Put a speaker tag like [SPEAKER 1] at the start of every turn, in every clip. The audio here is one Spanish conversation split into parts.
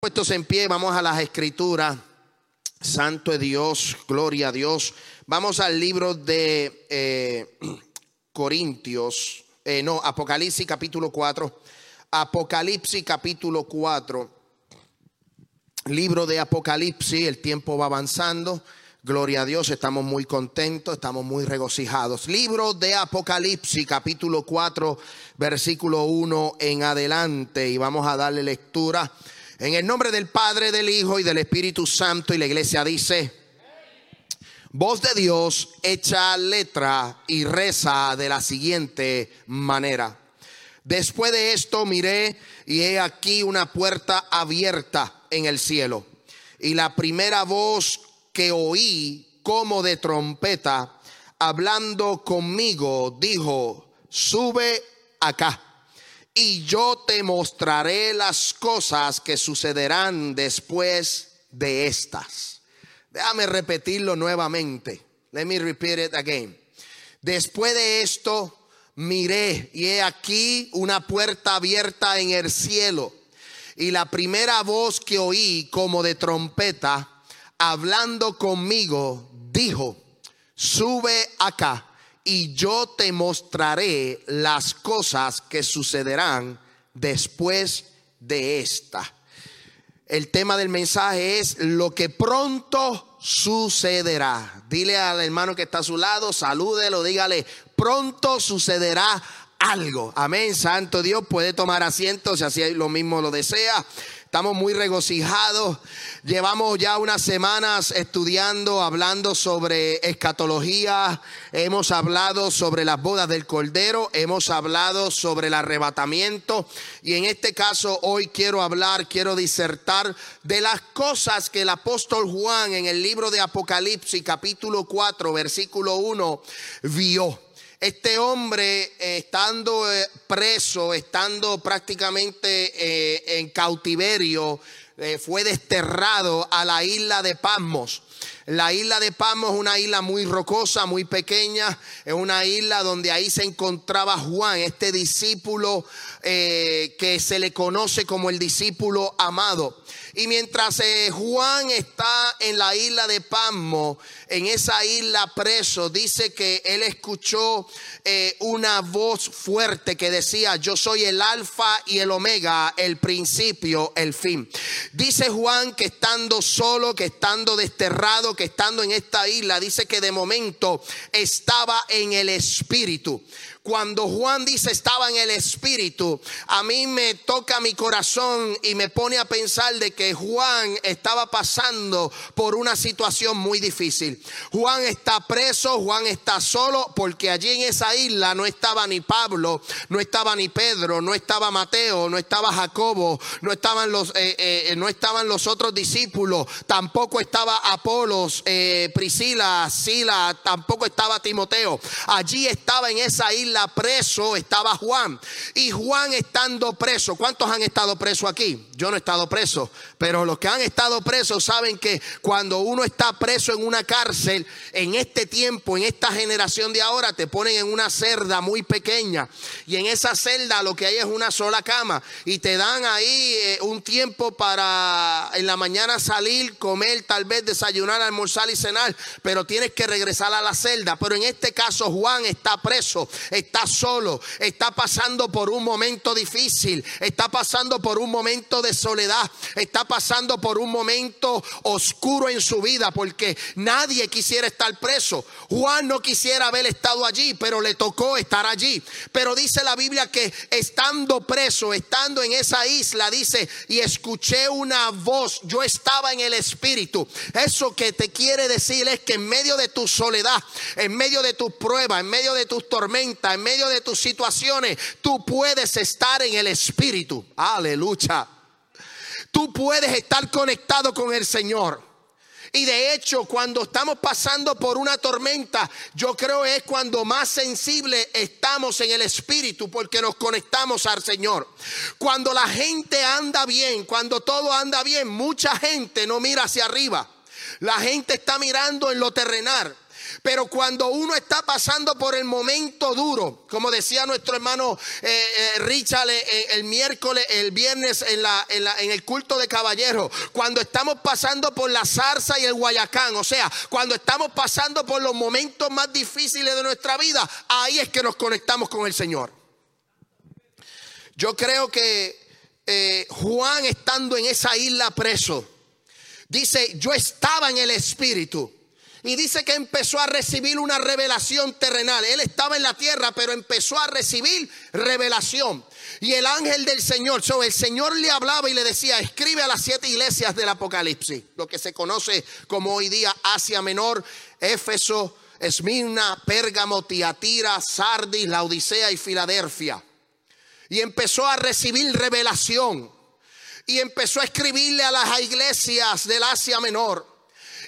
[SPEAKER 1] Puestos en pie, vamos a las escrituras. Santo es Dios, gloria a Dios. Vamos al libro de eh, Corintios, eh, no, Apocalipsis capítulo 4. Apocalipsis capítulo 4. Libro de Apocalipsis, el tiempo va avanzando. Gloria a Dios, estamos muy contentos, estamos muy regocijados. Libro de Apocalipsis, capítulo 4, versículo 1 en adelante. Y vamos a darle lectura. En el nombre del Padre, del Hijo y del Espíritu Santo. Y la iglesia dice, voz de Dios echa letra y reza de la siguiente manera. Después de esto miré y he aquí una puerta abierta en el cielo. Y la primera voz que oí como de trompeta hablando conmigo dijo, sube acá y yo te mostraré las cosas que sucederán después de estas. Déjame repetirlo nuevamente. Let me repeat it again. Después de esto miré y he aquí una puerta abierta en el cielo y la primera voz que oí como de trompeta hablando conmigo dijo, sube acá y yo te mostraré las cosas que sucederán después de esta. El tema del mensaje es lo que pronto sucederá. Dile al hermano que está a su lado, salúdelo, dígale, pronto sucederá algo. Amén, Santo Dios, puede tomar asiento si así lo mismo lo desea. Estamos muy regocijados. Llevamos ya unas semanas estudiando, hablando sobre escatología. Hemos hablado sobre las bodas del Cordero. Hemos hablado sobre el arrebatamiento. Y en este caso hoy quiero hablar, quiero disertar de las cosas que el apóstol Juan en el libro de Apocalipsis capítulo 4 versículo 1 vio. Este hombre, eh, estando eh, preso, estando prácticamente eh, en cautiverio, fue desterrado a la isla de Pasmos. La isla de Pasmos es una isla muy rocosa, muy pequeña. Es una isla donde ahí se encontraba Juan, este discípulo que se le conoce como el discípulo amado. Y mientras Juan está en la isla de Pasmo, en esa isla preso, dice que él escuchó eh, una voz fuerte que decía, yo soy el alfa y el omega, el principio, el fin. Dice Juan que estando solo, que estando desterrado, que estando en esta isla, dice que de momento estaba en el espíritu. Cuando Juan dice estaba en el Espíritu, a mí me toca mi corazón y me pone a pensar de que Juan estaba pasando por una situación muy difícil. Juan está preso, Juan está solo porque allí en esa isla no estaba ni Pablo, no estaba ni Pedro, no estaba Mateo, no estaba Jacobo, no estaban los, eh, eh, no estaban los otros discípulos, tampoco estaba Apolos, eh, Priscila, Sila, tampoco estaba Timoteo. Allí estaba en esa isla preso estaba Juan. Y Juan estando preso, ¿cuántos han estado presos aquí? Yo no he estado preso, pero los que han estado presos saben que cuando uno está preso en una cárcel, en este tiempo, en esta generación de ahora, te ponen en una celda muy pequeña. Y en esa celda lo que hay es una sola cama. Y te dan ahí eh, un tiempo para en la mañana salir, comer, tal vez desayunar, almorzar y cenar. Pero tienes que regresar a la celda. Pero en este caso Juan está preso está solo, está pasando por un momento difícil, está pasando por un momento de soledad, está pasando por un momento oscuro en su vida, porque nadie quisiera estar preso. Juan no quisiera haber estado allí, pero le tocó estar allí. Pero dice la Biblia que estando preso, estando en esa isla, dice, y escuché una voz, yo estaba en el Espíritu. Eso que te quiere decir es que en medio de tu soledad, en medio de tus pruebas, en medio de tus tormentas, en medio de tus situaciones, tú puedes estar en el Espíritu. Aleluya. Tú puedes estar conectado con el Señor. Y de hecho, cuando estamos pasando por una tormenta, yo creo es cuando más sensible estamos en el espíritu porque nos conectamos al Señor. Cuando la gente anda bien, cuando todo anda bien, mucha gente no mira hacia arriba. La gente está mirando en lo terrenal. Pero cuando uno está pasando por el momento duro, como decía nuestro hermano eh, eh, Richard eh, el miércoles, el viernes en, en, el culto de caballeros, cuando estamos pasando por la zarza y el guayacán, o sea, cuando estamos pasando por los momentos más difíciles de nuestra vida, ahí es que nos conectamos con el Señor. Yo creo que Juan estando en esa isla preso, dice, yo estaba en el Espíritu. Y dice que empezó a recibir una revelación terrenal. Él estaba en la tierra, pero empezó a recibir revelación. Y el ángel del Señor, el Señor le hablaba y le decía, escribe a las siete iglesias del Apocalipsis, lo que se conoce como hoy día Asia Menor, Éfeso, Esmirna, Pérgamo, Tiatira, Sardis, la Odisea y Filadelfia. Y empezó a recibir revelación. Y empezó a escribirle a las iglesias del Asia Menor.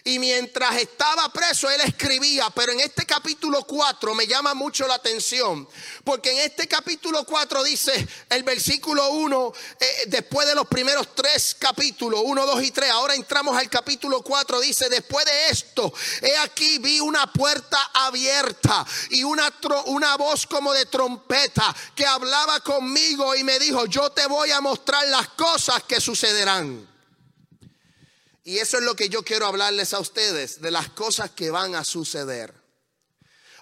[SPEAKER 1] Y mientras estaba preso, él escribía, pero en este capítulo 4 me llama mucho la atención, porque en este capítulo 4 dice el versículo 1, eh, después de los primeros tres capítulos, 1, 2 y 3, ahora entramos al capítulo 4, dice, después de esto, he aquí vi una puerta abierta y una, una voz como de trompeta que hablaba conmigo y me dijo, yo te voy a mostrar las cosas que sucederán. Y eso es lo que yo quiero hablarles a ustedes, de las cosas que van a suceder.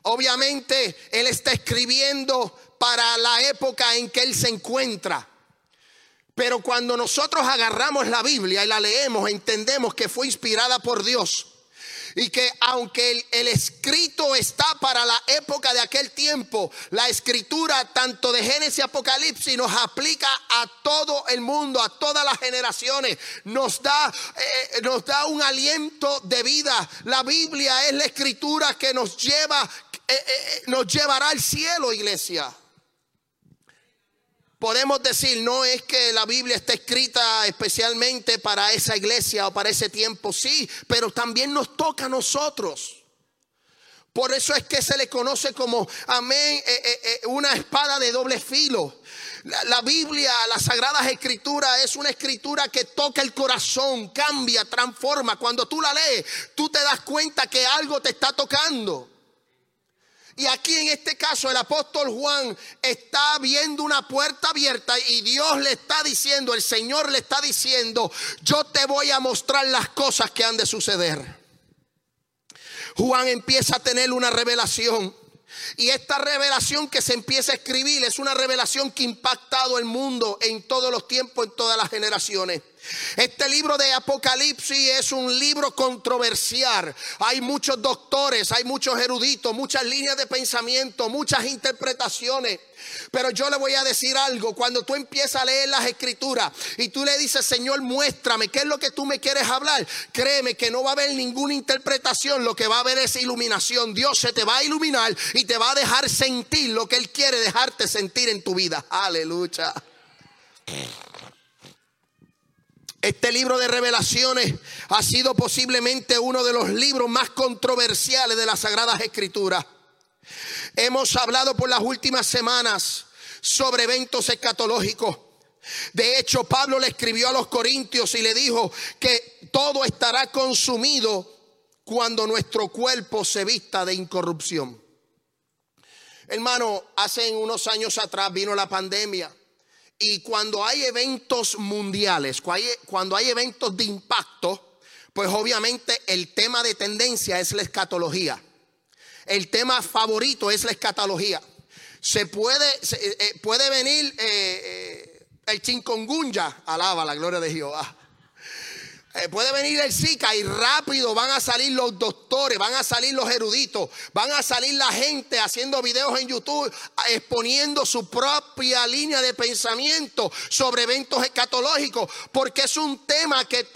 [SPEAKER 1] Obviamente, Él está escribiendo para la época en que Él se encuentra. Pero cuando nosotros agarramos la Biblia y la leemos, entendemos que fue inspirada por Dios y que aunque el, escrito está para la época de aquel tiempo, la escritura tanto de Génesis y Apocalipsis nos aplica a todo el mundo, a todas las generaciones. Nos da, eh, nos da un aliento de vida. La Biblia es la escritura que nos lleva, eh, eh, nos llevará al cielo, iglesia. Podemos decir, no es que la Biblia está escrita especialmente para esa iglesia o para ese tiempo, sí, pero también nos toca a nosotros. Por eso es que se le conoce como, amén, eh, eh, eh, una espada de doble filo. La, Biblia, las Sagradas Escrituras es una escritura que toca el corazón, cambia, transforma. Cuando tú la lees, tú te das cuenta que algo te está tocando. Y aquí en este caso el apóstol Juan está viendo una puerta abierta y Dios le está diciendo, el Señor le está diciendo, yo te voy a mostrar las cosas que han de suceder. Juan empieza a tener una revelación. Y esta revelación que se empieza a escribir es una revelación que ha impactado el mundo en todos los tiempos, en todas las generaciones. Este libro de Apocalipsis es un libro controversial. Hay muchos doctores, hay muchos eruditos, muchas líneas de pensamiento, muchas interpretaciones. Pero yo le voy a decir algo, cuando tú empiezas a leer las escrituras y tú le dices, Señor, muéstrame qué es lo que tú me quieres hablar, créeme que no va a haber ninguna interpretación, lo que va a haber es iluminación. Dios se te va a iluminar y te va a dejar sentir lo que Él quiere dejarte sentir en tu vida. Aleluya. Este libro de revelaciones ha sido posiblemente uno de los libros más controversiales de las Sagradas Escrituras. Hemos hablado por las últimas semanas sobre eventos escatológicos. De hecho, Pablo le escribió a los Corintios y le dijo que todo estará consumido cuando nuestro cuerpo se vista de incorrupción. Hermano, hace unos años atrás vino la pandemia y cuando hay eventos mundiales, cuando hay eventos de impacto, pues obviamente el tema de tendencia es la escatología. El tema favorito es la escatología. Se puede, eh, eh, puede venir eh, el chingongunya, alaba la gloria de Jehová. Eh, puede venir el Zika y rápido van a salir los doctores, van a salir los eruditos, van a salir la gente haciendo videos en YouTube exponiendo su propia línea de pensamiento sobre eventos escatológicos, porque es un tema que,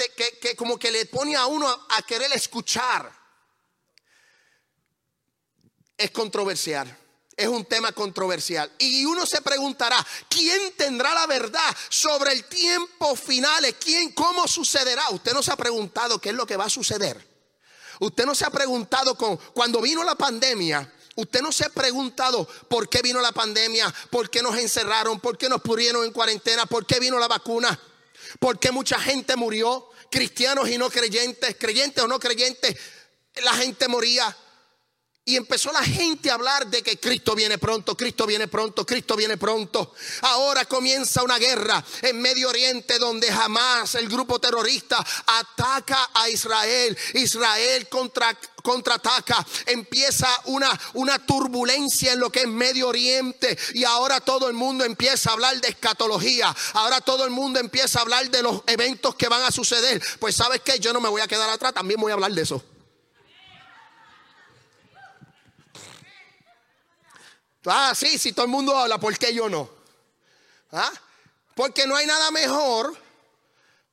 [SPEAKER 1] que como que le pone a uno a querer escuchar. Es controversial. Es un tema controversial. Y uno se preguntará, ¿quién tendrá la verdad sobre el tiempo final? ¿Quién, cómo sucederá? Usted no se ha preguntado qué es lo que va a suceder. Usted no se ha preguntado con, cuando vino la pandemia, usted no se ha preguntado por qué vino la pandemia, por qué nos encerraron, por qué nos pusieron en cuarentena, por qué vino la vacuna, por qué mucha gente murió, cristianos y no creyentes, creyentes o no creyentes, la gente moría. Y empezó la gente a hablar de que Cristo viene pronto, Cristo viene pronto, Cristo viene pronto. Ahora comienza una guerra en Medio Oriente donde jamás el grupo terrorista ataca a Israel. Israel contra, contraataca. Empieza una, una turbulencia en lo que es Medio Oriente. Y ahora todo el mundo empieza a hablar de escatología. Ahora todo el mundo empieza a hablar de los eventos que van a suceder. Pues sabes que yo no me voy a quedar atrás, también voy a hablar de eso. Ah, sí, si todo el mundo habla, ¿por qué yo no? ¿Ah? Porque no hay nada mejor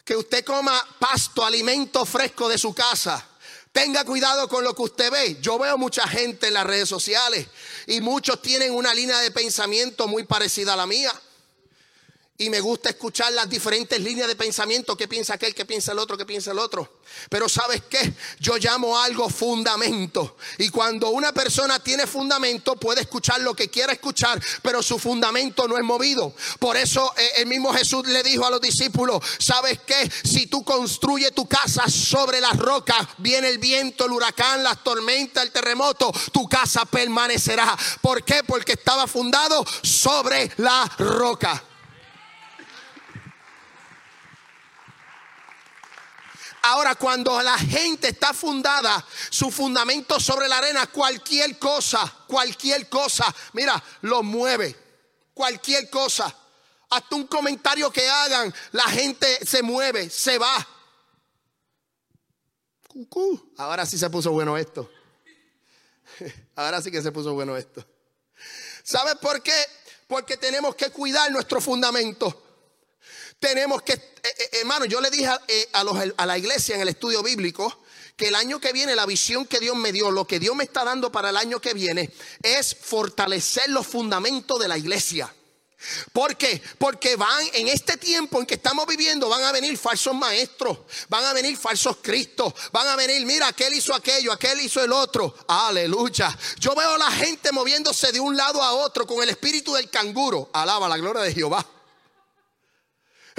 [SPEAKER 1] que usted coma pasto, alimento fresco de su casa. Tenga cuidado con lo que usted ve. Yo veo mucha gente en las redes sociales y muchos tienen una línea de pensamiento muy parecida a la mía y me gusta escuchar las diferentes líneas de pensamiento, qué piensa aquel, qué piensa el otro, qué piensa el otro. Pero sabes qué, yo llamo algo fundamento. Y cuando una persona tiene fundamento, puede escuchar lo que quiera escuchar, pero su fundamento no es movido. Por eso eh, el mismo Jesús le dijo a los discípulos, sabes qué, si tú construyes tu casa sobre las rocas, viene el viento, el huracán, las tormentas, el terremoto, tu casa permanecerá. ¿Por qué? Porque estaba fundado sobre la roca. Ahora, cuando la gente está fundada, su fundamento sobre la arena, cualquier cosa, cualquier cosa, mira, lo mueve. Cualquier cosa. Hasta un comentario que hagan, la gente se mueve, se va. Ahora sí se puso bueno esto. Ahora sí que se puso bueno esto. ¿Sabes por qué? Porque tenemos que cuidar nuestro fundamento. Tenemos que, eh, eh, hermano, yo le dije eh, a, a la iglesia en el estudio bíblico que el año que viene, la visión que Dios me dio, lo que Dios me está dando para el año que viene, es fortalecer los fundamentos de la iglesia. ¿Por qué? Porque van en este tiempo en que estamos viviendo, van a venir falsos maestros, van a venir falsos cristos, van a venir, mira, aquel hizo aquello, aquel hizo el otro. Aleluya. Yo veo a la gente moviéndose de un lado a otro con el espíritu del canguro. Alaba la gloria de Jehová.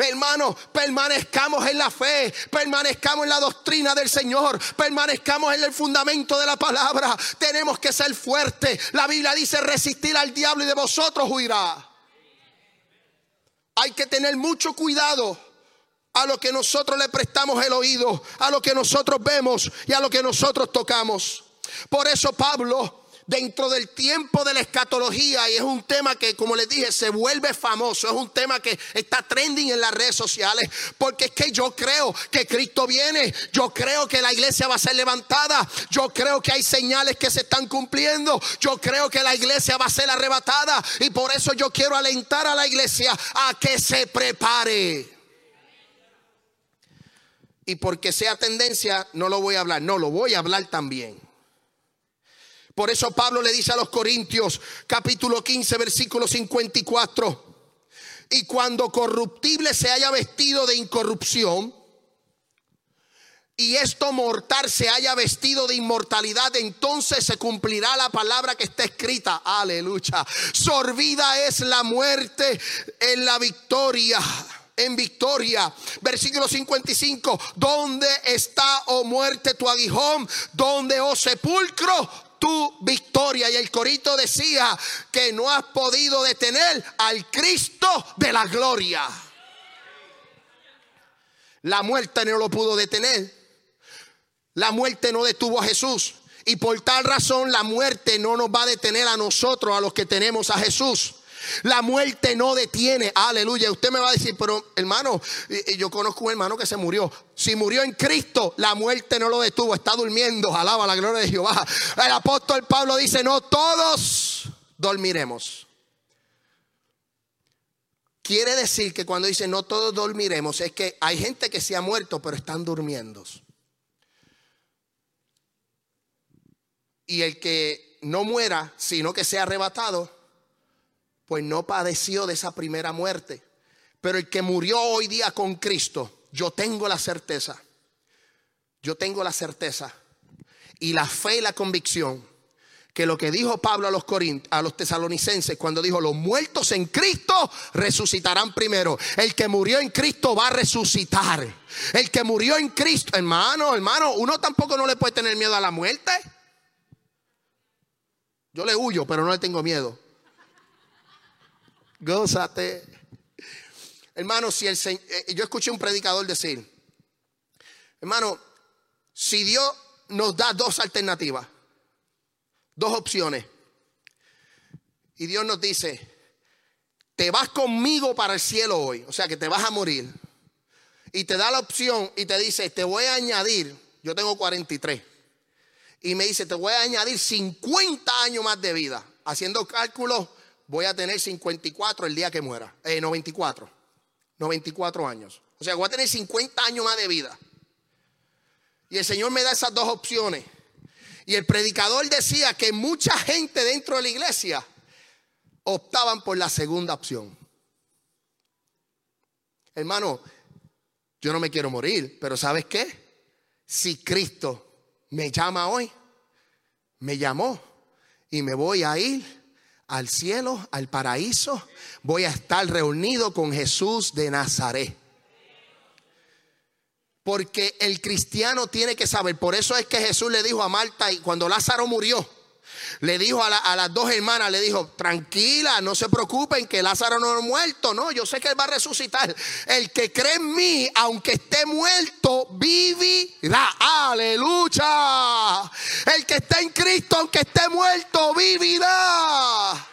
[SPEAKER 1] Hermano, permanezcamos en la fe, permanezcamos en la doctrina del Señor, permanezcamos en el fundamento de la palabra. Tenemos que ser fuertes. La Biblia dice resistir al diablo y de vosotros huirá. Hay que tener mucho cuidado a lo que nosotros le prestamos el oído, a lo que nosotros vemos y a lo que nosotros tocamos. Por eso Pablo dentro del tiempo de la escatología y es un tema que, como les dije, se vuelve famoso, es un tema que está trending en las redes sociales, porque es que yo creo que Cristo viene, yo creo que la iglesia va a ser levantada, yo creo que hay señales que se están cumpliendo, yo creo que la iglesia va a ser arrebatada y por eso yo quiero alentar a la iglesia a que se prepare. Y porque sea tendencia, no lo voy a hablar, no, lo voy a hablar también. Por eso Pablo le dice a los Corintios, capítulo 15, versículo 54, y cuando corruptible se haya vestido de incorrupción, y esto mortal se haya vestido de inmortalidad, entonces se cumplirá la palabra que está escrita. Aleluya. Sorbida es la muerte en la victoria en victoria. Versículo 55. ¿Dónde está, oh muerte, tu aguijón? ¿Dónde, oh sepulcro, tu victoria. Y el corito decía que no has podido detener al Cristo de la gloria. La muerte no lo pudo detener. La muerte no detuvo a Jesús. Y por tal razón la muerte no nos va a detener a nosotros, a los que tenemos a Jesús. La muerte no detiene. Aleluya. Usted me va a decir, pero hermano, yo conozco un hermano que se murió. Si murió en Cristo, la muerte no lo detuvo. Está durmiendo. Alaba la gloria de Jehová. El apóstol Pablo dice, no todos dormiremos. Quiere decir que cuando dice no todos dormiremos, es que hay gente que se ha muerto, pero están durmiendo. Y el que no muera, sino que sea arrebatado, pues no padeció de esa primera muerte. Pero el que murió hoy día con Cristo, yo tengo la certeza, yo tengo la certeza y la fe y la convicción que lo que dijo Pablo a los a los tesalonicenses cuando dijo los muertos en Cristo resucitarán primero. El que murió en Cristo va a resucitar. El que murió en Cristo, hermano, hermano, uno tampoco no le puede tener miedo a la muerte. Yo le huyo, pero no le tengo miedo. Gózate. Hermano, si el eh, yo escuché un predicador decir, hermano, si Dios nos da dos alternativas, dos opciones, y Dios nos dice, te vas conmigo para el cielo hoy, o sea que te vas a morir, y te da la opción y te dice, te voy a añadir, yo tengo 43, y me dice, te voy a añadir 50 años más de vida, haciendo cálculos, voy a tener 54 el día que muera, eh, 94, 94 años, o sea, voy a tener 50 años más de vida. Y el Señor me da esas dos opciones. Y el predicador decía que mucha gente dentro de la iglesia optaban por la segunda opción. Hermano, yo no me quiero morir, pero ¿sabes qué? Si Cristo me llama hoy, me llamó y me voy a ir al cielo, al paraíso, voy a estar reunido con Jesús de Nazaret. Porque el cristiano tiene que saber, por eso es que Jesús le dijo a Marta y cuando Lázaro murió, le dijo a, las dos hermanas, le dijo, tranquila, no se preocupen que Lázaro no ha muerto, no, yo sé que él va a resucitar. El que cree en mí, aunque esté muerto, vivirá. Aleluya. El que está en Cristo, aunque esté muerto, vivirá.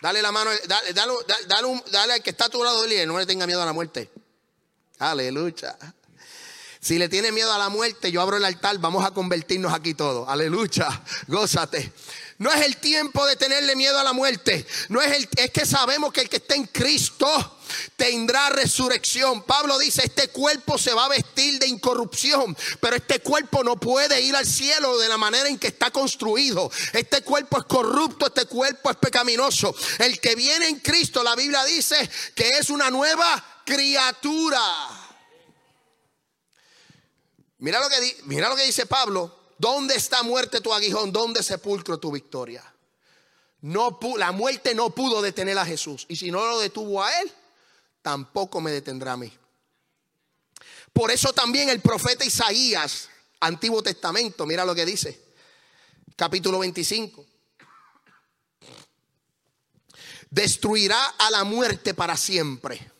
[SPEAKER 1] Dale la mano, dale, dale, dale, al que está a tu lado, y no le tenga miedo a la muerte. Aleluya. Si le tiene miedo a la muerte, yo abro el altar, vamos a convertirnos aquí todos. Aleluya, gózate. No es el tiempo de tenerle miedo a la muerte. No es el es que sabemos que el que está en Cristo tendrá resurrección. Pablo dice, este cuerpo se va a vestir de incorrupción, pero este cuerpo no puede ir al cielo de la manera en que está construido. Este cuerpo es corrupto, este cuerpo es pecaminoso. El que viene en Cristo, la Biblia dice que es una nueva criatura. Mira lo que, dice Pablo. ¿Dónde está muerte tu aguijón? ¿Dónde sepulcro tu victoria? No, la muerte no pudo detener a Jesús. Y si no lo detuvo a él, tampoco me detendrá a mí. Por eso también el profeta Isaías, Antiguo Testamento, mira lo que dice. Capítulo 25. Destruirá a la muerte para siempre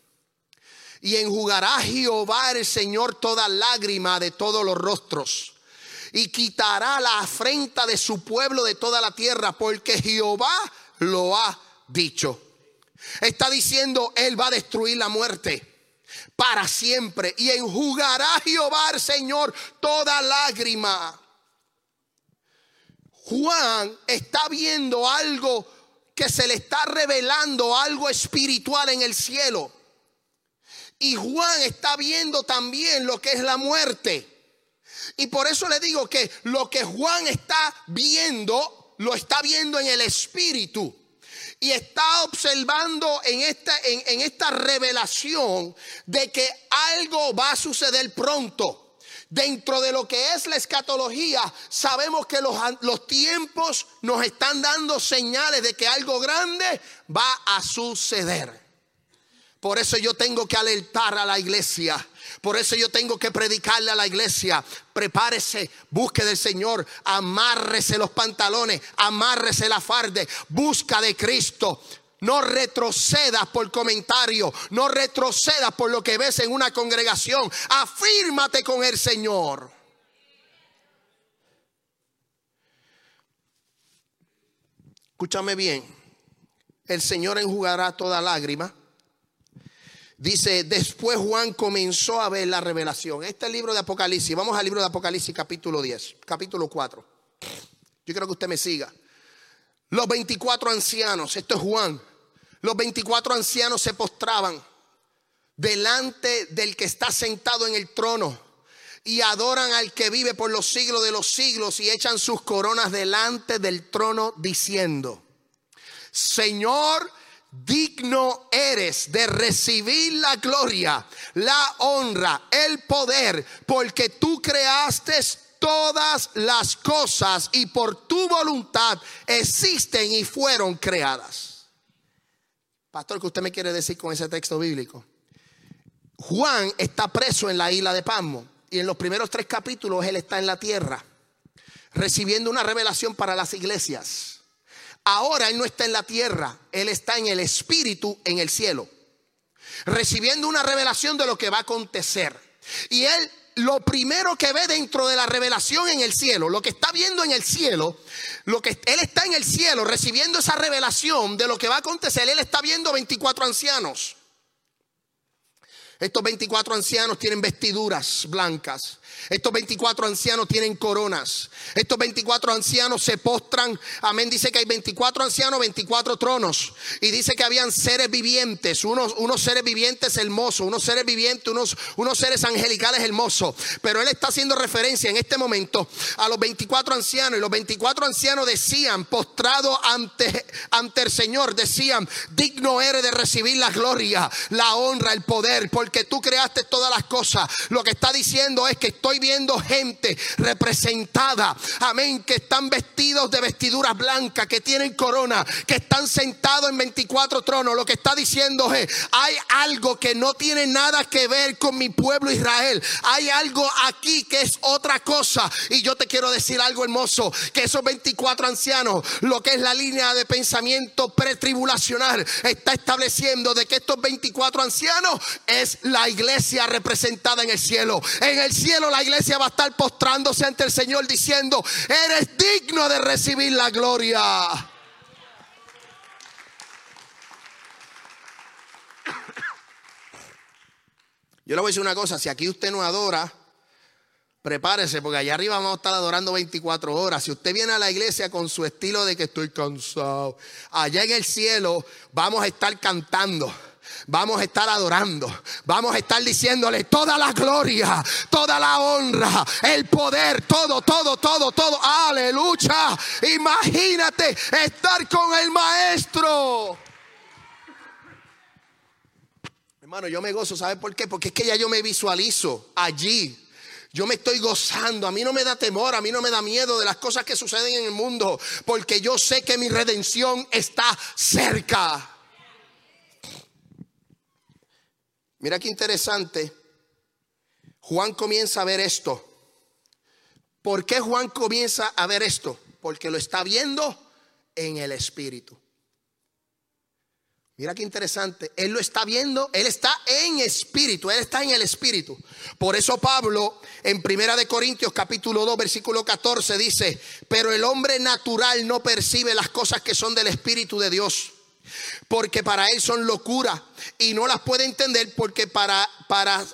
[SPEAKER 1] y enjugará Jehová el Señor toda lágrima de todos los rostros. Y quitará la afrenta de su pueblo de toda la tierra, porque Jehová lo ha dicho. Está diciendo, Él va a destruir la muerte para siempre. Y enjugará Jehová el Señor toda lágrima. Juan está viendo algo que se le está revelando, algo espiritual en el cielo. Y Juan está viendo también lo que es la muerte. Y por eso le digo que lo que Juan está viendo, lo está viendo en el espíritu. Y está observando en esta, en, esta revelación de que algo va a suceder pronto. Dentro de lo que es la escatología, sabemos que los, los, tiempos nos están dando señales de que algo grande va a suceder. Por eso yo tengo que alertar a la iglesia. Por eso yo tengo que predicarle a la iglesia. Prepárese, busque del Señor, amárrese los pantalones, amárrese la farde, busca de Cristo. No retrocedas por comentario, no retrocedas por lo que ves en una congregación. Afírmate con el Señor. Escúchame bien. El Señor enjugará toda lágrima Dice, después Juan comenzó a ver la revelación. Este es el libro de Apocalipsis. Vamos al libro de Apocalipsis capítulo 10, capítulo 4. Yo quiero que usted me siga. Los 24 ancianos, esto es Juan. Los 24 ancianos se postraban delante del que está sentado en el trono y adoran al que vive por los siglos de los siglos y echan sus coronas delante del trono diciendo, Señor, digno eres de recibir la gloria, la honra, el poder, porque tú creaste todas las cosas y por tu voluntad existen y fueron creadas. Pastor, ¿qué usted me quiere decir con ese texto bíblico? Juan está preso en la isla de Pasmo y en los primeros tres capítulos él está en la tierra recibiendo una revelación para las iglesias. Ahora Él no está en la tierra, Él está en el Espíritu, en el cielo, recibiendo una revelación de lo que va a acontecer. Y Él lo primero que ve dentro de la revelación en el cielo, lo que está viendo en el cielo, lo que él está en el cielo recibiendo esa revelación de lo que va a acontecer, él está viendo 24 ancianos. Estos 24 ancianos tienen vestiduras blancas. Estos 24 ancianos tienen coronas. Estos 24 ancianos se postran. Amén. Dice que hay 24 ancianos, 24 tronos. Y dice que habían seres vivientes, unos, unos seres vivientes hermosos, unos seres vivientes, unos, unos seres angelicales hermosos. Pero él está haciendo referencia en este momento a los 24 ancianos. Y los 24 ancianos decían, postrado ante, ante el Señor, decían, digno eres de recibir la gloria, la honra, el poder, porque tú creaste todas las cosas. Lo que está diciendo es que estoy viendo gente representada, amén, que están vestidos de vestiduras blancas, que tienen corona, que están sentados en 24 tronos. Lo que está diciendo es, hay algo que no tiene nada que ver con mi pueblo Israel. Hay algo aquí que es otra cosa. Y yo te quiero decir algo hermoso, que esos 24 ancianos, lo que es la línea de pensamiento pretribulacional, está estableciendo de que estos 24 ancianos es la iglesia representada en el cielo. En el cielo la iglesia va a estar postrándose ante el Señor diciendo, eres digno de recibir la gloria. Yo le voy a decir una cosa, si aquí usted no adora, prepárese porque allá arriba vamos a estar adorando 24 horas. Si usted viene a la iglesia con su estilo de que estoy cansado, allá en el cielo vamos a estar cantando vamos a estar adorando, vamos a estar diciéndole toda la gloria, toda la honra, el poder, todo, todo, todo, todo. Aleluya. Imagínate estar con el maestro. Hermano, yo me gozo, ¿sabe por qué? Porque es que ya yo me visualizo allí. Yo me estoy gozando, a mí no me da temor, a mí no me da miedo de las cosas que suceden en el mundo, porque yo sé que mi redención está cerca. Mira qué interesante. Juan comienza a ver esto. ¿Por qué Juan comienza a ver esto? Porque lo está viendo en el Espíritu. Mira qué interesante. Él lo está viendo, él está en espíritu, él está en el espíritu. Por eso Pablo en Primera de Corintios capítulo 2 versículo 14 dice, "Pero el hombre natural no percibe las cosas que son del espíritu de Dios, porque para él son locura y no las puede entender porque para, para,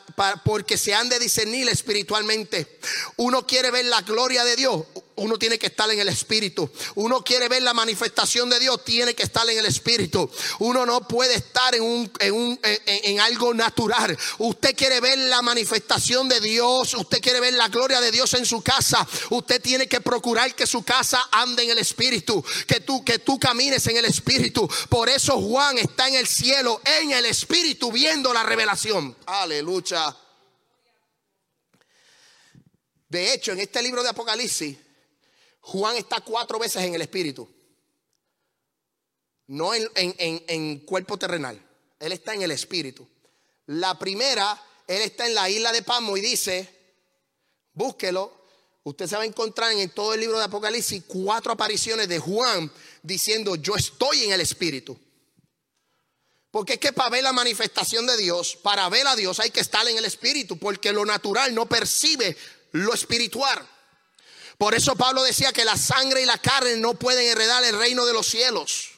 [SPEAKER 1] porque se han de discernir espiritualmente. Uno quiere ver la gloria de Dios, uno tiene que estar en el espíritu. Uno quiere ver la manifestación de Dios, tiene que estar en el espíritu. Uno no puede estar en un, en, un, en, algo natural. Usted quiere ver la manifestación de Dios, usted quiere ver la gloria de Dios en su casa. Usted tiene que procurar que su casa ande en el espíritu, que tú que tú camines en el espíritu. Por eso Juan está en el cielo en el el Espíritu viendo la revelación. Aleluya. De hecho, en este libro de Apocalipsis, Juan está cuatro veces en el Espíritu. No en, en, cuerpo terrenal. Él está en el Espíritu. La primera, él está en la isla de Pamo y dice, búsquelo. Usted se va a encontrar en todo el libro de Apocalipsis cuatro apariciones de Juan diciendo, yo estoy en el Espíritu. Porque es que para ver la manifestación de Dios, para ver a Dios hay que estar en el Espíritu, porque lo natural no percibe lo espiritual. Por eso Pablo decía que la sangre y la carne no pueden heredar el reino de los cielos.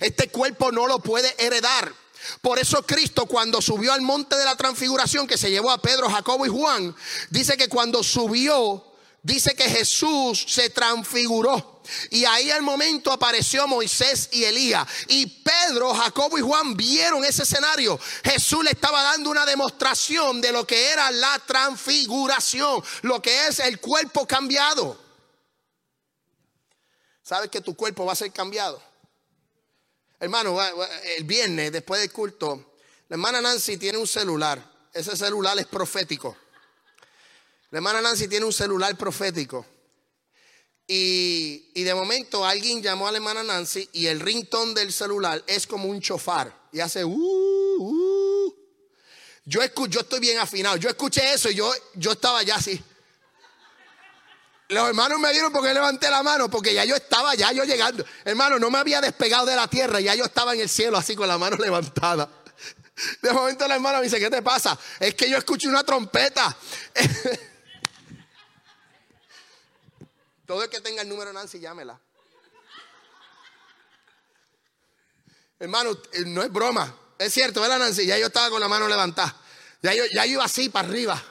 [SPEAKER 1] Este cuerpo no lo puede heredar. Por eso Cristo cuando subió al monte de la transfiguración que se llevó a Pedro, Jacobo y Juan, dice que cuando subió dice que Jesús se transfiguró. Y ahí al momento apareció Moisés y Elías. Y Pedro, Jacobo y Juan vieron ese escenario. Jesús le estaba dando una demostración de lo que era la transfiguración, lo que es el cuerpo cambiado. ¿Sabes que tu cuerpo va a ser cambiado? Hermano, el viernes después del culto, la hermana Nancy tiene un celular. Ese celular es profético. La hermana Nancy tiene un celular profético. Y, de momento alguien llamó a la hermana Nancy y el ringtone del celular es como un chofar. Y hace, uh, uh. Yo, yo estoy bien afinado. Yo escuché eso y yo, yo estaba ya así. los hermanos me dieron porque levanté la mano, porque ya yo estaba, ya yo llegando. Hermano, no me había despegado de la tierra, ya yo estaba en el cielo así con la mano levantada. De momento la hermana me dice, ¿qué te pasa? Es que yo escuché una trompeta. Todo el que tenga el número Nancy, llámela. Hermano, eh, no es broma. Es cierto, ¿verdad, Nancy? Ya yo estaba con la mano levantada. Ya yo, ya iba así para arriba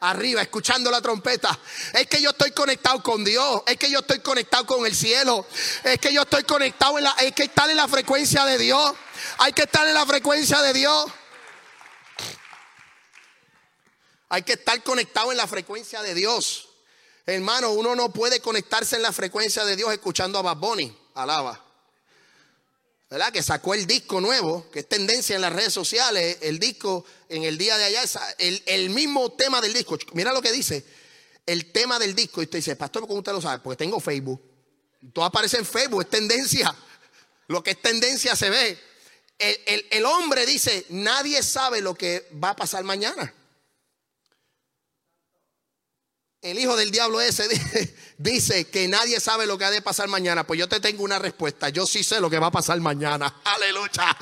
[SPEAKER 1] arriba, escuchando la trompeta. Es que yo estoy conectado con Dios. Es que yo estoy conectado con el cielo. Es que yo estoy conectado en la. Hay que estar en la frecuencia de Dios. Hay que estar en la frecuencia de Dios. Hay que estar conectado en la frecuencia de Dios. Hermano, uno no puede conectarse en la frecuencia de Dios escuchando a Bad Bunny. Alaba. ¿verdad? Que sacó el disco nuevo, que es tendencia en las redes sociales, el disco en el día de allá, el, mismo tema del disco. Mira lo que dice, el tema del disco. Y usted dice, pastor, ¿cómo usted lo sabe? Porque tengo Facebook. Todo aparece en Facebook, es tendencia. Lo que es tendencia se ve. El hombre dice, nadie sabe lo que va a pasar mañana. El hijo del diablo ese dice que nadie sabe lo que ha de pasar mañana. Pues yo te tengo una respuesta. Yo sí sé lo que va a pasar mañana. Aleluya.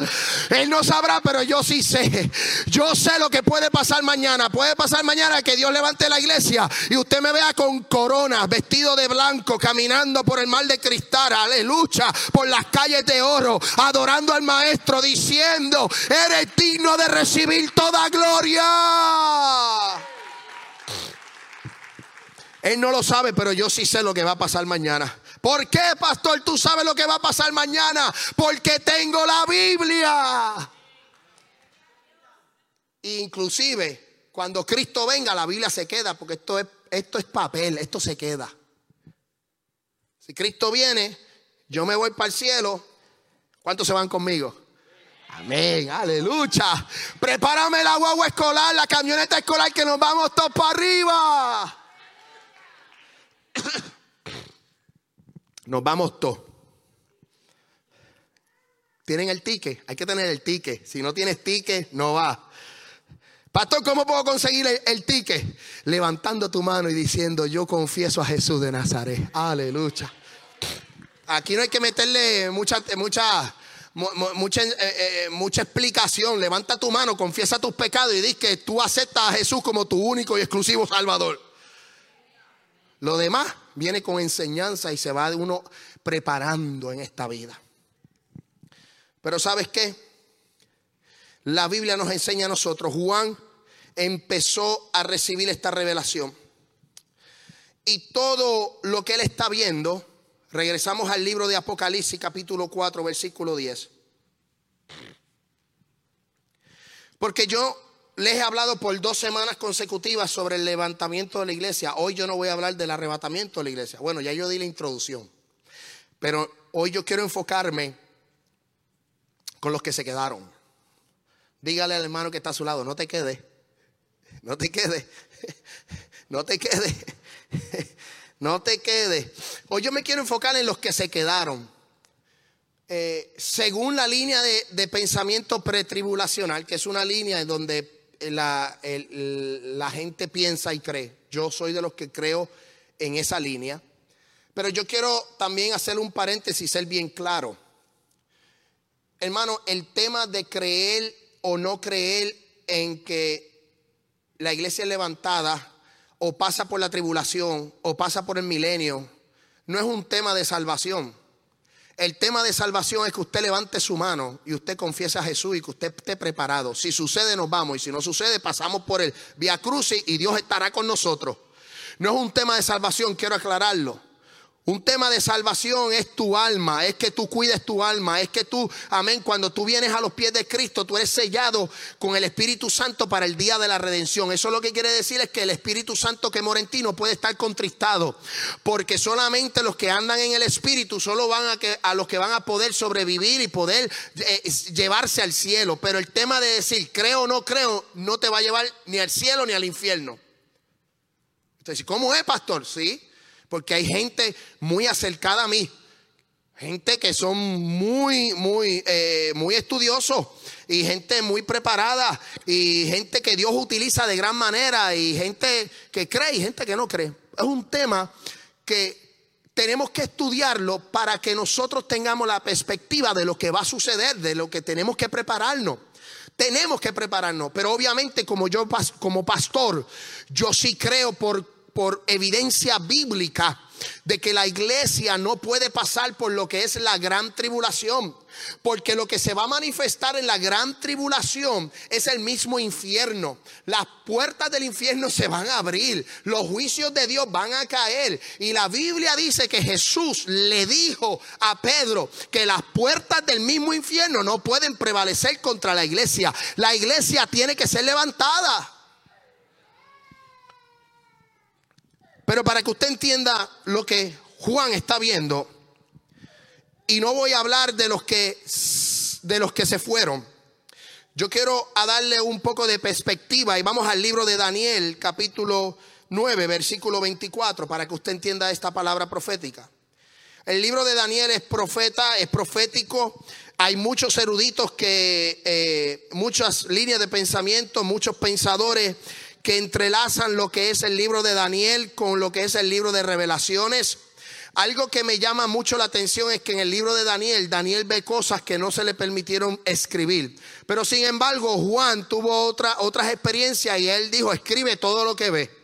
[SPEAKER 1] Él no sabrá, pero yo sí sé. Yo sé lo que puede pasar mañana. Puede pasar mañana que Dios levante la iglesia y usted me vea con corona, vestido de blanco, caminando por el mar de cristal. Aleluya. Por las calles de oro, adorando al maestro, diciendo, eres digno de recibir toda gloria. Él no lo sabe, pero yo sí sé lo que va a pasar mañana. ¿Por qué, pastor? Tú sabes lo que va a pasar mañana. Porque tengo la Biblia. Inclusive, cuando Cristo venga, la Biblia se queda, porque esto es, esto es papel, esto se queda. Si Cristo viene, yo me voy para el cielo. ¿Cuántos se van conmigo? Amén, aleluya. Prepárame la guagua escolar, la camioneta escolar que nos vamos todos para arriba. Nos vamos todos. ¿Tienen el ticket? Hay que tener el ticket. Si no tienes ticket, no va. Pastor, ¿cómo puedo conseguir el, ticket? Levantando tu mano y diciendo, yo confieso a Jesús de Nazaret. Aleluya. Aquí no hay que meterle mucha, mucha, mucha, eh, eh, mucha explicación. Levanta tu mano, confiesa tus pecados y di que tú aceptas a Jesús como tu único y exclusivo Salvador. Lo demás viene con enseñanza y se va de uno preparando en esta vida. Pero ¿sabes qué? La Biblia nos enseña a nosotros. Juan empezó a recibir esta revelación. Y todo lo que él está viendo, regresamos al libro de Apocalipsis capítulo 4, versículo 10. Porque yo les he hablado por dos semanas consecutivas sobre el levantamiento de la iglesia. Hoy yo no voy a hablar del arrebatamiento de la iglesia. Bueno, ya yo di la introducción. Pero hoy yo quiero enfocarme con los que se quedaron. Dígale al hermano que está a su lado, no te quedes. No te quedes. No te quedes. No te quedes. Hoy yo me quiero enfocar en los que se quedaron. Eh, según la línea de, de pensamiento pretribulacional, que es una línea en donde la, gente piensa y cree. Yo soy de los que creo en esa línea. Pero yo quiero también hacer un paréntesis, ser bien claro. Hermano, el tema de creer o no creer en que la iglesia es levantada o pasa por la tribulación o pasa por el milenio, no es un tema de salvación. El tema de salvación es que usted levante su mano y usted confiese a Jesús y que usted esté preparado. Si sucede, nos vamos. Y si no sucede, pasamos por el Via Crucis y Dios estará con nosotros. No es un tema de salvación, quiero aclararlo. Un tema de salvación es tu alma, es que tú cuides tu alma, es que tú, amén, cuando tú vienes a los pies de Cristo, tú eres sellado con el Espíritu Santo para el día de la redención. Eso lo que quiere decir es que el Espíritu Santo que mora en ti no puede estar contristado, porque solamente los que andan en el Espíritu solo van a, que, a los que van a poder sobrevivir y poder eh, llevarse al cielo. Pero el tema de decir creo o no creo no te va a llevar ni al cielo ni al infierno. Entonces, ¿cómo es, pastor? Sí porque hay gente muy acercada a mí, gente que son muy, muy, eh, muy estudiosos y gente muy preparada y gente que Dios utiliza de gran manera y gente que cree y gente que no cree. Es un tema que tenemos que estudiarlo para que nosotros tengamos la perspectiva de lo que va a suceder, de lo que tenemos que prepararnos. Tenemos que prepararnos, pero obviamente como yo como pastor, yo sí creo por, por evidencia bíblica de que la iglesia no puede pasar por lo que es la gran tribulación. Porque lo que se va a manifestar en la gran tribulación es el mismo infierno. Las puertas del infierno se van a abrir. Los juicios de Dios van a caer. Y la Biblia dice que Jesús le dijo a Pedro que las puertas del mismo infierno no pueden prevalecer contra la iglesia. La iglesia tiene que ser levantada. Pero para que usted entienda lo que Juan está viendo, y no voy a hablar de los que de los que se fueron. Yo quiero darle un poco de perspectiva y vamos al libro de Daniel, capítulo 9, versículo 24, para que usted entienda esta palabra profética. El libro de Daniel es profeta, es profético. Hay muchos eruditos que, eh, muchas líneas de pensamiento, muchos pensadores que entrelazan lo que es el libro de Daniel con lo que es el libro de revelaciones. Algo que me llama mucho la atención es que en el libro de Daniel, Daniel ve cosas que no se le permitieron escribir. Pero sin embargo, Juan tuvo otra, otras experiencias y él dijo, escribe todo lo que ve.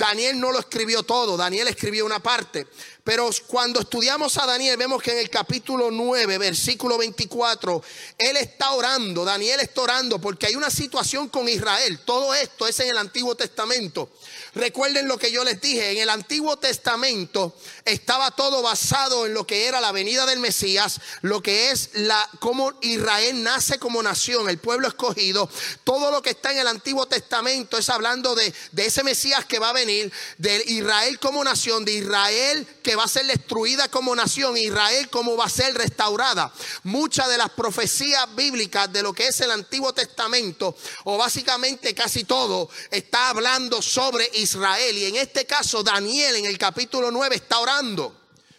[SPEAKER 1] Daniel no lo escribió todo, Daniel escribió una parte. Pero cuando estudiamos a Daniel, vemos que en el capítulo 9, versículo 24, él está orando, Daniel está orando porque hay una situación con Israel. Todo esto es en el Antiguo Testamento. Recuerden lo que yo les dije, en el Antiguo Testamento estaba todo basado en lo que era la venida del Mesías, lo que es la cómo Israel nace como nación, el pueblo escogido. Todo lo que está en el Antiguo Testamento es hablando de, de ese Mesías que va a venir, de Israel como nación, de Israel que va a ser destruida como nación, Israel como va a ser restaurada. Muchas de las profecías bíblicas de lo que es el Antiguo Testamento, o básicamente casi todo, está hablando sobre Israel. Y en este caso, Daniel en el capítulo 9 está orando.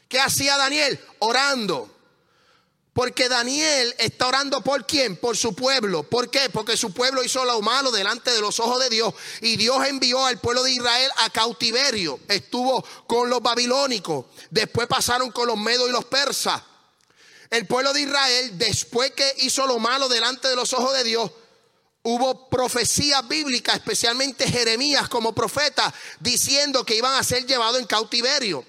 [SPEAKER 1] ¿Qué hacía Daniel? Orando. Porque Daniel está orando por quién? Por su pueblo. ¿Por qué? Porque su pueblo hizo lo malo delante de los ojos de Dios. Y Dios envió al pueblo de Israel a cautiverio. Estuvo con los babilónicos. Después pasaron con los medos y los persas. El pueblo de Israel, después que hizo lo malo delante de los ojos de Dios, Hubo profecía bíblica, especialmente Jeremías como profeta, diciendo que iban a ser llevados en cautiverio.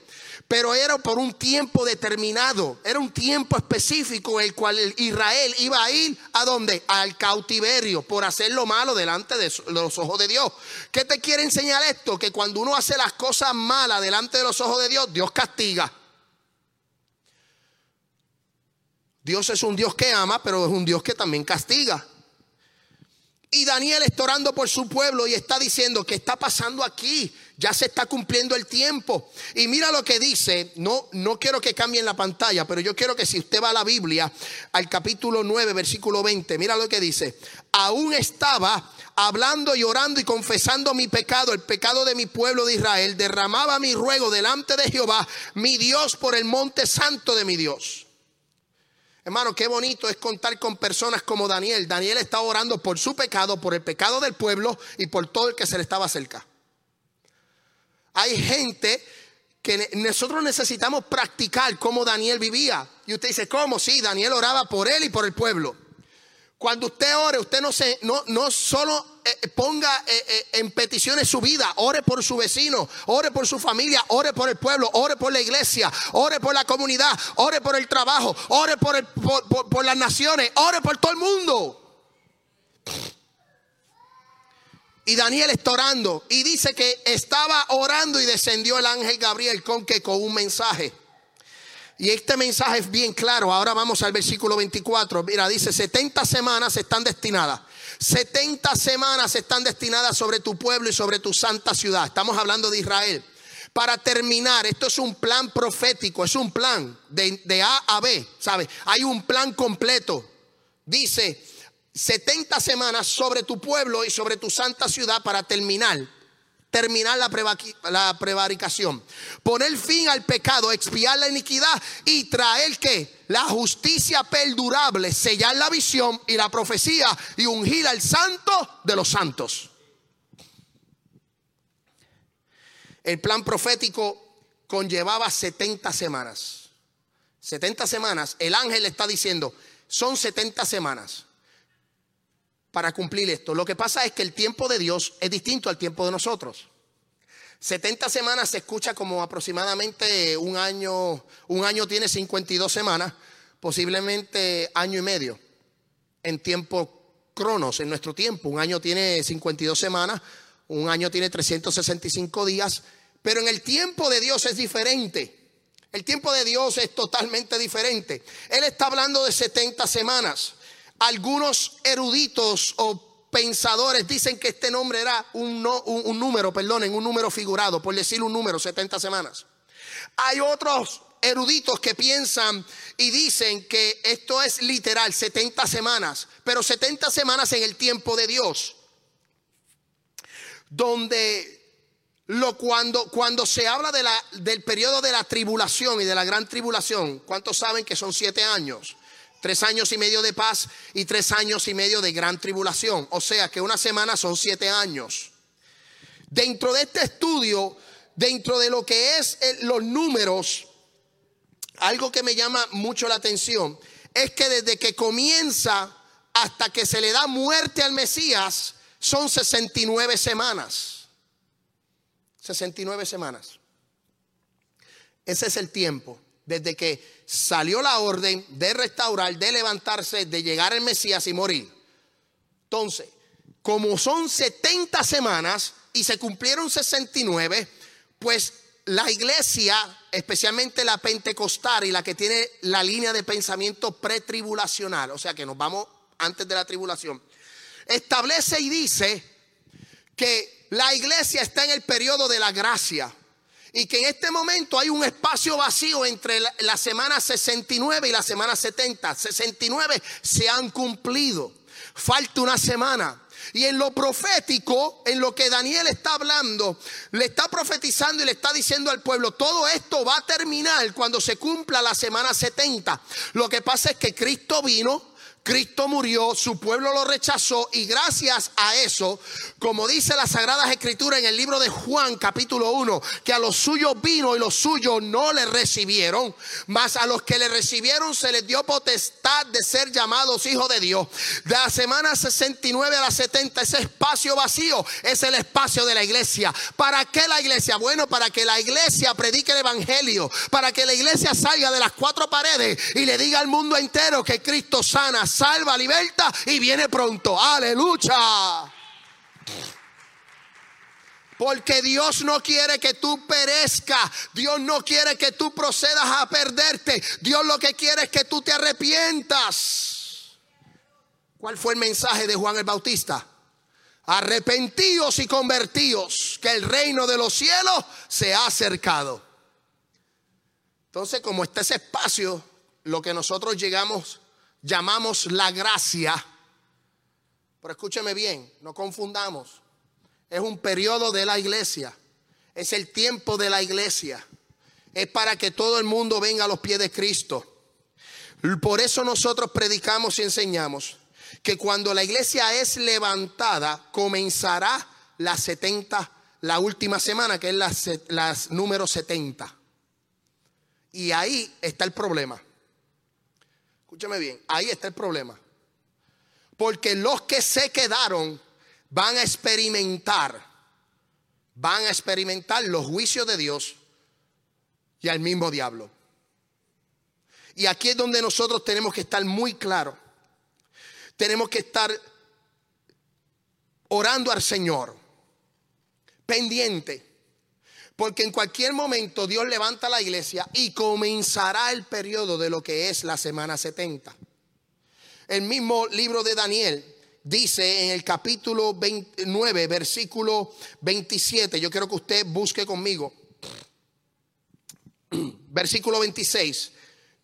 [SPEAKER 1] Pero era por un tiempo determinado, era un tiempo específico el cual Israel iba a ir a donde? Al cautiverio por hacer lo malo delante de los ojos de Dios. ¿Qué te quiere enseñar esto? Que cuando uno hace las cosas malas delante de los ojos de Dios, Dios castiga. Dios es un Dios que ama, pero es un Dios que también castiga. Y Daniel está orando por su pueblo y está diciendo, ¿qué está pasando aquí? Ya se está cumpliendo el tiempo. Y mira lo que dice, no, no quiero que cambien la pantalla, pero yo quiero que si usted va a la Biblia, al capítulo 9, versículo 20, mira lo que dice. Aún estaba hablando y orando y confesando mi pecado, el pecado de mi pueblo de Israel, derramaba mi ruego delante de Jehová, mi Dios, por el monte santo de mi Dios. Hermano, qué bonito es contar con personas como Daniel. Daniel está orando por su pecado, por el pecado del pueblo y por todo el que se le estaba cerca. Hay gente que nosotros necesitamos practicar como Daniel vivía. Y usted dice, ¿cómo? Sí, Daniel oraba por él y por el pueblo. Cuando usted ore, usted no, se, no, no solo eh, ponga eh, eh, en peticiones su vida, ore por su vecino, ore por su familia, ore por el pueblo, ore por la iglesia, ore por la comunidad, ore por el trabajo, ore por, el, por las naciones, ore por todo el mundo. Y Daniel está orando y dice que estaba orando y descendió el ángel Gabriel con que con un mensaje. Y este mensaje es bien claro. Ahora vamos al versículo 24. Mira, dice, 70 semanas están destinadas. 70 semanas están destinadas sobre tu pueblo y sobre tu santa ciudad. Estamos hablando de Israel. Para terminar, esto es un plan profético, es un plan de, de A a B, ¿sabes? Hay un plan completo. Dice, 70 semanas sobre tu pueblo y sobre tu santa ciudad para terminar terminar la, prevaricación, poner fin al pecado, expiar la iniquidad y traer que la justicia perdurable, sellar la visión y la profecía y ungir al santo de los santos. El plan profético conllevaba 70 semanas. 70 semanas, el ángel le está diciendo, son 70 semanas para cumplir esto. Lo que pasa es que el tiempo de Dios es distinto al tiempo de nosotros. 70 semanas se escucha como aproximadamente un año, un año tiene 52 semanas, posiblemente año y medio en tiempo cronos, en nuestro tiempo. Un año tiene 52 semanas, un año tiene 365 días, pero en el tiempo de Dios es diferente. El tiempo de Dios es totalmente diferente. Él está hablando de 70 semanas. Algunos eruditos o pensadores dicen que este nombre era un, un, número, perdonen, un número figurado, por decir un número, 70 semanas. Hay otros eruditos que piensan y dicen que esto es literal, 70 semanas, pero 70 semanas en el tiempo de Dios, donde lo, cuando, cuando se habla de del periodo de la tribulación y de la gran tribulación, ¿cuántos saben que son siete años? Tres años y medio de paz y tres años y medio de gran tribulación. O sea que una semana son siete años. Dentro de este estudio, dentro de lo que es los números, algo que me llama mucho la atención es que desde que comienza hasta que se le da muerte al Mesías son 69 semanas. 69 semanas. Ese es el tiempo desde que salió la orden de restaurar, de levantarse, de llegar el Mesías y morir. Entonces, como son 70 semanas y se cumplieron 69, pues la iglesia, especialmente la pentecostal y la que tiene la línea de pensamiento pretribulacional, o sea que nos vamos antes de la tribulación, establece y dice que la iglesia está en el periodo de la gracia y que en este momento hay un espacio vacío entre la, semana 69 y la semana 70. 69 se han cumplido. Falta una semana. Y en lo profético, en lo que Daniel está hablando, le está profetizando y le está diciendo al pueblo, todo esto va a terminar cuando se cumpla la semana 70. Lo que pasa es que Cristo vino, Cristo murió, su pueblo lo rechazó y gracias a eso, como dice las Sagradas Escrituras en el libro de Juan capítulo 1, que a los suyos vino y los suyos no le recibieron, mas a los que le recibieron se les dio potestad de ser llamados hijos de Dios. De la semana 69 a la 70, ese espacio vacío es el espacio de la iglesia. ¿Para qué la iglesia? Bueno, para que la iglesia predique el Evangelio, para que la iglesia salga de las cuatro paredes y le diga al mundo entero que Cristo sana salva, liberta y viene pronto. Aleluya. Porque Dios no quiere que tú perezcas. Dios no quiere que tú procedas a perderte. Dios lo que quiere es que tú te arrepientas. ¿Cuál fue el mensaje de Juan el Bautista? Arrepentidos y convertidos, que el reino de los cielos se ha acercado. Entonces, como está ese espacio, lo que nosotros llegamos llamamos la gracia. Pero escúcheme bien, no confundamos. Es un periodo de la iglesia. Es el tiempo de la iglesia. Es para que todo el mundo venga a los pies de Cristo. Por eso nosotros predicamos y enseñamos que cuando la iglesia es levantada, comenzará la 70, la última semana, que es la, la número 70. Y ahí está el problema. Escúchame bien, ahí está el problema. Porque los que se quedaron van a experimentar, van a experimentar los juicios de Dios y al mismo diablo. Y aquí es donde nosotros tenemos que estar muy claros. Tenemos que estar orando al Señor, pendiente porque en cualquier momento Dios levanta la iglesia y comenzará el periodo de lo que es la semana 70. El mismo libro de Daniel dice en el capítulo 29, versículo 27, yo quiero que usted busque conmigo, versículo 26.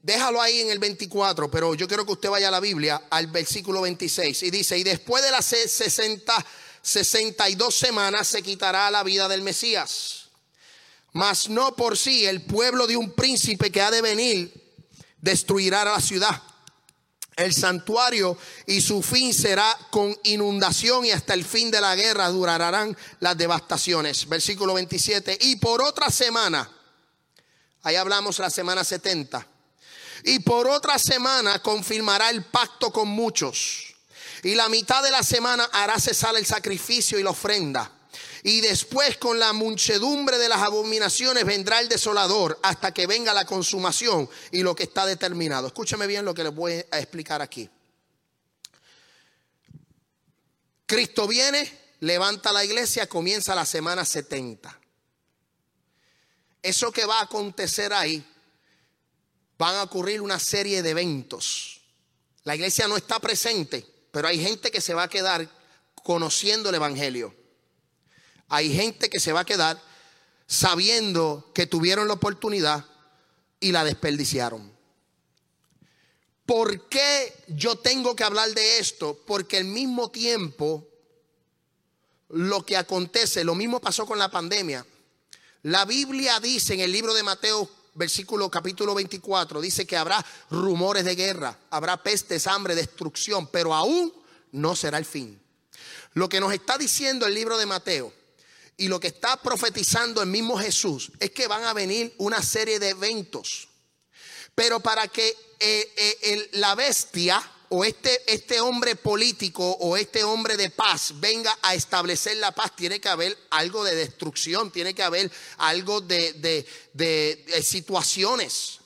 [SPEAKER 1] Déjalo ahí en el 24, pero yo quiero que usted vaya a la Biblia al versículo 26 y dice, y después de las 60, 62 semanas se quitará la vida del Mesías mas no por sí. El pueblo de un príncipe que ha de venir destruirá la ciudad. El santuario y su fin será con inundación y hasta el fin de la guerra durarán las devastaciones. Versículo 27. Y por otra semana Ahí hablamos la semana 70. Y por otra semana confirmará el pacto con muchos. Y la mitad de la semana hará cesar el sacrificio y la ofrenda. Y después con la muchedumbre de las abominaciones vendrá el desolador hasta que venga la consumación y lo que está determinado. Escúcheme bien lo que les voy a explicar aquí. Cristo viene, levanta la iglesia, comienza la semana 70. Eso que va a acontecer ahí, van a ocurrir una serie de eventos. La iglesia no está presente, pero hay gente que se va a quedar conociendo el Evangelio. Hay gente que se va a quedar sabiendo que tuvieron la oportunidad y la desperdiciaron. ¿Por qué yo tengo que hablar de esto? Porque al mismo tiempo lo que acontece, lo mismo pasó con la pandemia. La Biblia dice en el libro de Mateo, versículo capítulo 24, dice que habrá rumores de guerra, habrá pestes, hambre, destrucción, pero aún no será el fin. Lo que nos está diciendo el libro de Mateo y lo que está profetizando el mismo Jesús es que van a venir una serie de eventos. Pero para que eh, eh, la bestia o este, este hombre político o este hombre de paz venga a establecer la paz, tiene que haber algo de destrucción, tiene que haber algo de, de situaciones.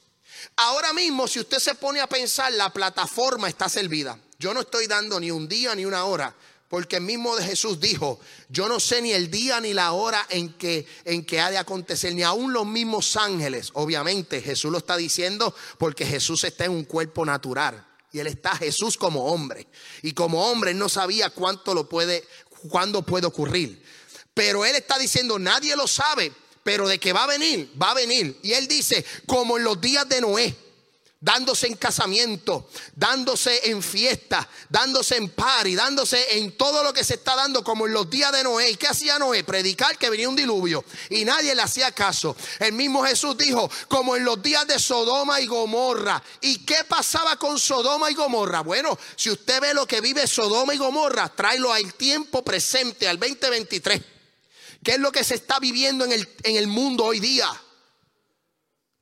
[SPEAKER 1] Ahora mismo, si usted se pone a pensar, la plataforma está servida. Yo no estoy dando ni un día ni una hora. Porque el mismo de Jesús dijo, yo no sé ni el día ni la hora en que, en que ha de acontecer, ni aún los mismos ángeles. Obviamente Jesús lo está diciendo porque Jesús está en un cuerpo natural. Y él está Jesús como hombre. Y como hombre él no sabía cuánto lo puede, cuándo puede ocurrir. Pero él está diciendo, nadie lo sabe, pero de que va a venir, va a venir. Y él dice, como en los días de Noé dándose en casamiento, dándose en fiesta, dándose en party, dándose en todo lo que se está dando como en los días de Noé. ¿Y qué hacía Noé? Predicar que venía un diluvio y nadie le hacía caso. El mismo Jesús dijo, como en los días de Sodoma y Gomorra. ¿Y qué pasaba con Sodoma y Gomorra? Bueno, si usted ve lo que vive Sodoma y Gomorra, tráelo al tiempo presente, al 2023. ¿Qué es lo que se está viviendo en el, en el mundo hoy día?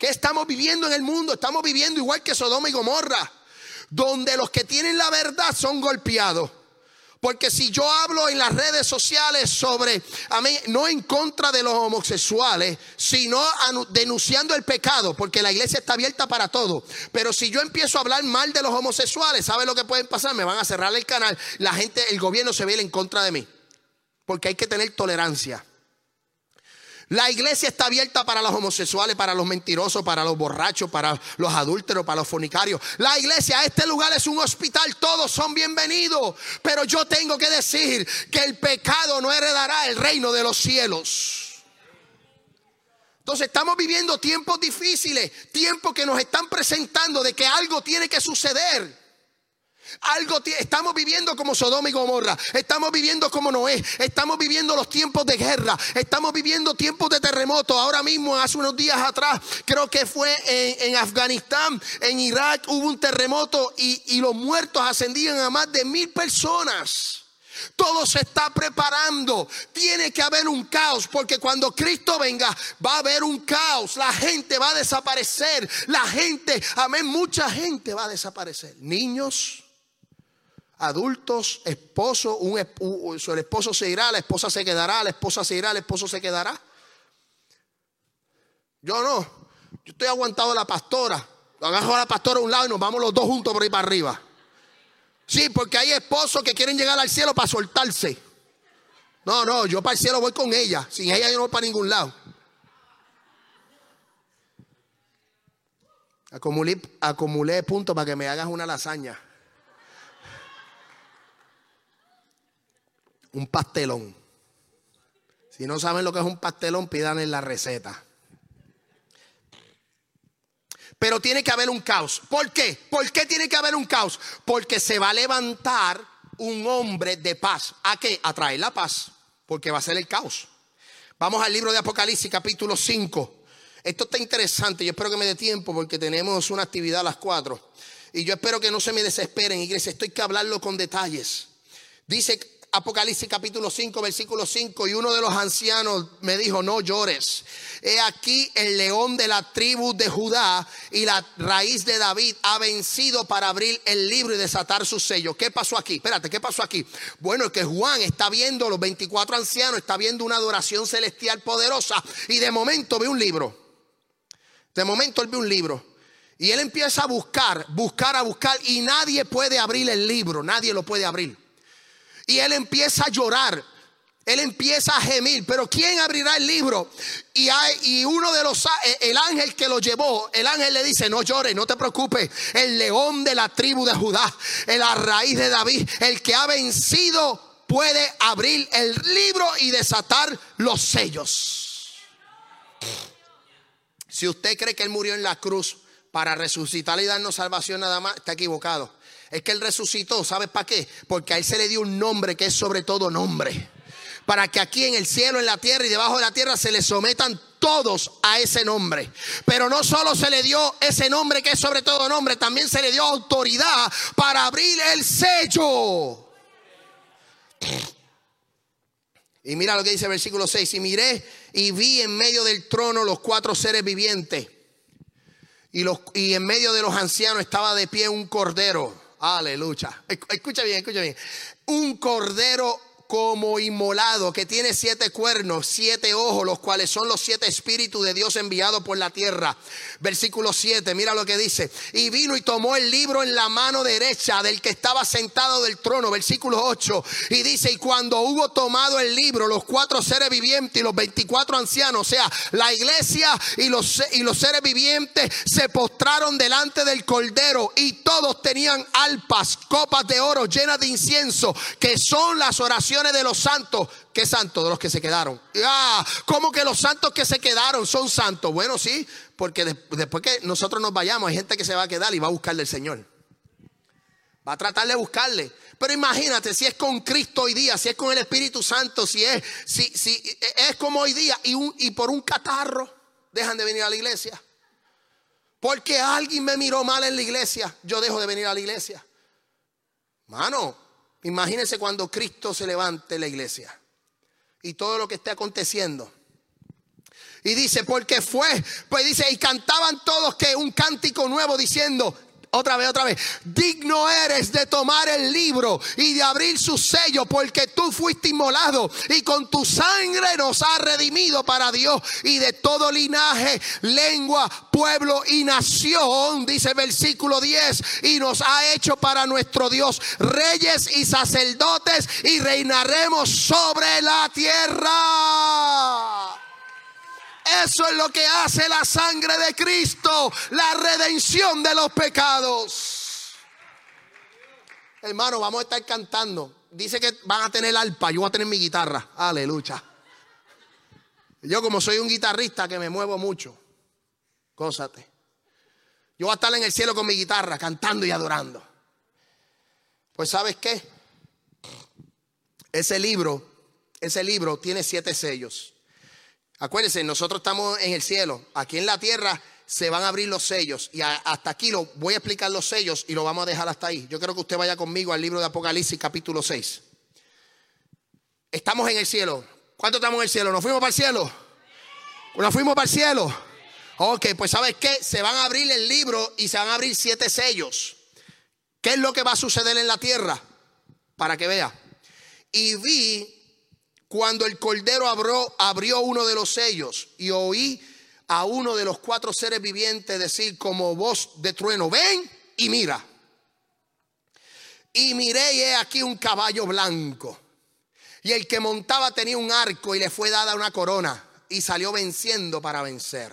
[SPEAKER 1] ¿Qué estamos viviendo en el mundo? Estamos viviendo igual que Sodoma y Gomorra, donde los que tienen la verdad son golpeados. Porque si yo hablo en las redes sociales sobre, a mí, no en contra de los homosexuales, sino denunciando el pecado, porque la iglesia está abierta para todo. Pero si yo empiezo a hablar mal de los homosexuales, ¿sabe lo que puede pasar? Me van a cerrar el canal, la gente, el gobierno se ve en contra de mí. Porque hay que tener tolerancia. La iglesia está abierta para los homosexuales, para los mentirosos, para los borrachos, para los adúlteros, para los fornicarios. La iglesia, este lugar es un hospital, todos son bienvenidos. Pero yo tengo que decir que el pecado no heredará el reino de los cielos. Entonces estamos viviendo tiempos difíciles, tiempos que nos están presentando de que algo tiene que suceder. Algo estamos viviendo como Sodoma y Gomorra, estamos viviendo como Noé, estamos viviendo los tiempos de guerra, estamos viviendo tiempos de terremoto. Ahora mismo, hace unos días atrás, creo que fue en, Afganistán, en Irak, hubo un terremoto y, y los muertos ascendían a más de mil personas. Todo se está preparando. Tiene que haber un caos porque cuando Cristo venga va a haber un caos. La gente va a desaparecer. La gente, amén, mucha gente va a desaparecer. Niños, adultos, esposo, un, el esposo se irá, la esposa se quedará, la esposa se irá, el esposo se quedará. Yo no, yo estoy aguantado la pastora. Agarro a la pastora a un lado y nos vamos los dos juntos por ahí para arriba. Sí, porque hay esposos que quieren llegar al cielo para soltarse. No, no, yo para el cielo voy con ella. Sin ella yo no voy para ningún lado. Acumulé, acumulé puntos para que me hagas una lasaña. Un pastelón. Si no saben lo que es un pastelón, pidan en la receta. Pero tiene que haber un caos. ¿Por qué? ¿Por qué tiene que haber un caos? Porque se va a levantar un hombre de paz. ¿A qué? A traer la paz. Porque va a ser el caos. Vamos al libro de Apocalipsis, capítulo 5. Esto está interesante. Yo espero que me dé tiempo porque tenemos una actividad a las 4. Y yo espero que no se me desesperen, iglesia. Esto hay que hablarlo con detalles. Dice Apocalipsis capítulo 5, versículo 5, y uno de los ancianos me dijo, no llores. He aquí el león de la tribu de Judá y la raíz de David ha vencido para abrir el libro y desatar su sello. ¿Qué pasó aquí? Espérate, ¿qué pasó aquí? Bueno, es que Juan está viendo, los 24 ancianos, está viendo una adoración celestial poderosa y de momento ve un libro. De momento él ve un libro. Y él empieza a buscar, buscar, a buscar y nadie puede abrir el libro, nadie lo puede abrir. Y él empieza a llorar. Él empieza a gemir, pero ¿quién abrirá el libro? Y, hay, y uno de los, eh, el ángel que lo llevó, el ángel le dice, no llores, no te preocupes, el león de la tribu de Judá, la raíz de David, el que ha vencido puede abrir el libro y desatar los sellos. Si usted cree que él murió en la cruz para resucitar y darnos salvación nada más, está equivocado. Es que Él resucitó, ¿sabes para qué? Porque a Él se le dio un nombre que es sobre todo nombre. Para que aquí en el cielo, en la tierra y debajo de la tierra se le sometan todos a ese nombre. Pero no solo se le dio ese nombre que es sobre todo nombre, también se le dio autoridad para abrir el sello. Y mira lo que dice el versículo 6. Y miré y vi en medio del trono los cuatro seres vivientes. Y, los, y en medio de los ancianos estaba de pie un cordero Aleluya. Escucha bien, escucha bien. Un cordero como inmolado, que tiene siete cuernos, siete ojos, los cuales son los siete espíritus de Dios enviados por la tierra. Versículo 7, mira lo que dice. Y vino y tomó el libro en la mano derecha del que estaba sentado del trono. Versículo 8. Y dice, y cuando hubo tomado el libro, los cuatro seres vivientes y los 24 ancianos, o sea, la iglesia y los, y los seres vivientes se postraron delante del cordero y todos tenían alpas, copas de oro llenas de incienso, que son las oraciones de los santos. ¿Qué santos? De los que se quedaron. Ah, ¿cómo que los santos que se quedaron son santos? Bueno, sí, porque después que nosotros nos vayamos, hay gente que se va a quedar y va a buscarle al Señor. Va a tratar de buscarle. Pero imagínate, si es con Cristo hoy día, si es con el Espíritu Santo, si es, si, si es como hoy día y, un, y por un catarro dejan de venir a la iglesia. Porque alguien me miró mal en la iglesia, yo dejo de venir a la iglesia. Mano, Imagínense cuando Cristo se levante la iglesia y todo lo que esté aconteciendo. Y dice, porque fue, pues dice, y cantaban todos que un cántico nuevo diciendo, otra vez, otra vez. Digno eres de tomar el libro y de abrir su sello porque tú fuiste inmolado y con tu sangre nos has redimido para Dios y de todo linaje, lengua, pueblo y nación, dice versículo 10, y nos ha hecho para nuestro Dios reyes y sacerdotes y reinaremos sobre la tierra. Eso es lo que hace la sangre de Cristo, la redención de los pecados. Hermano, vamos a estar cantando. Dice que van a tener alpa, yo voy a tener mi guitarra. Aleluya. Yo como soy un guitarrista que me muevo mucho, cósate. Yo voy a estar en el cielo con mi guitarra, cantando y adorando. Pues sabes qué? Ese libro, ese libro tiene siete sellos. Acuérdense, nosotros estamos en el cielo. Aquí en la tierra se van a abrir los sellos. Y hasta aquí lo voy a explicar los sellos y lo vamos a dejar hasta ahí. Yo quiero que usted vaya conmigo al libro de Apocalipsis, capítulo 6. Estamos en el cielo. ¿Cuánto estamos en el cielo? ¿Nos fuimos para el cielo? ¿Nos fuimos para el cielo? Ok, pues ¿sabes qué? Se van a abrir el libro y se van a abrir siete sellos. ¿Qué es lo que va a suceder en la tierra? Para que vea. Y vi cuando el cordero abrió, abrió uno de los sellos y oí a uno de los cuatro seres vivientes decir como voz de trueno, ven y mira. Y miré y he aquí un caballo blanco. Y el que montaba tenía un arco y le fue dada una corona y salió venciendo para vencer.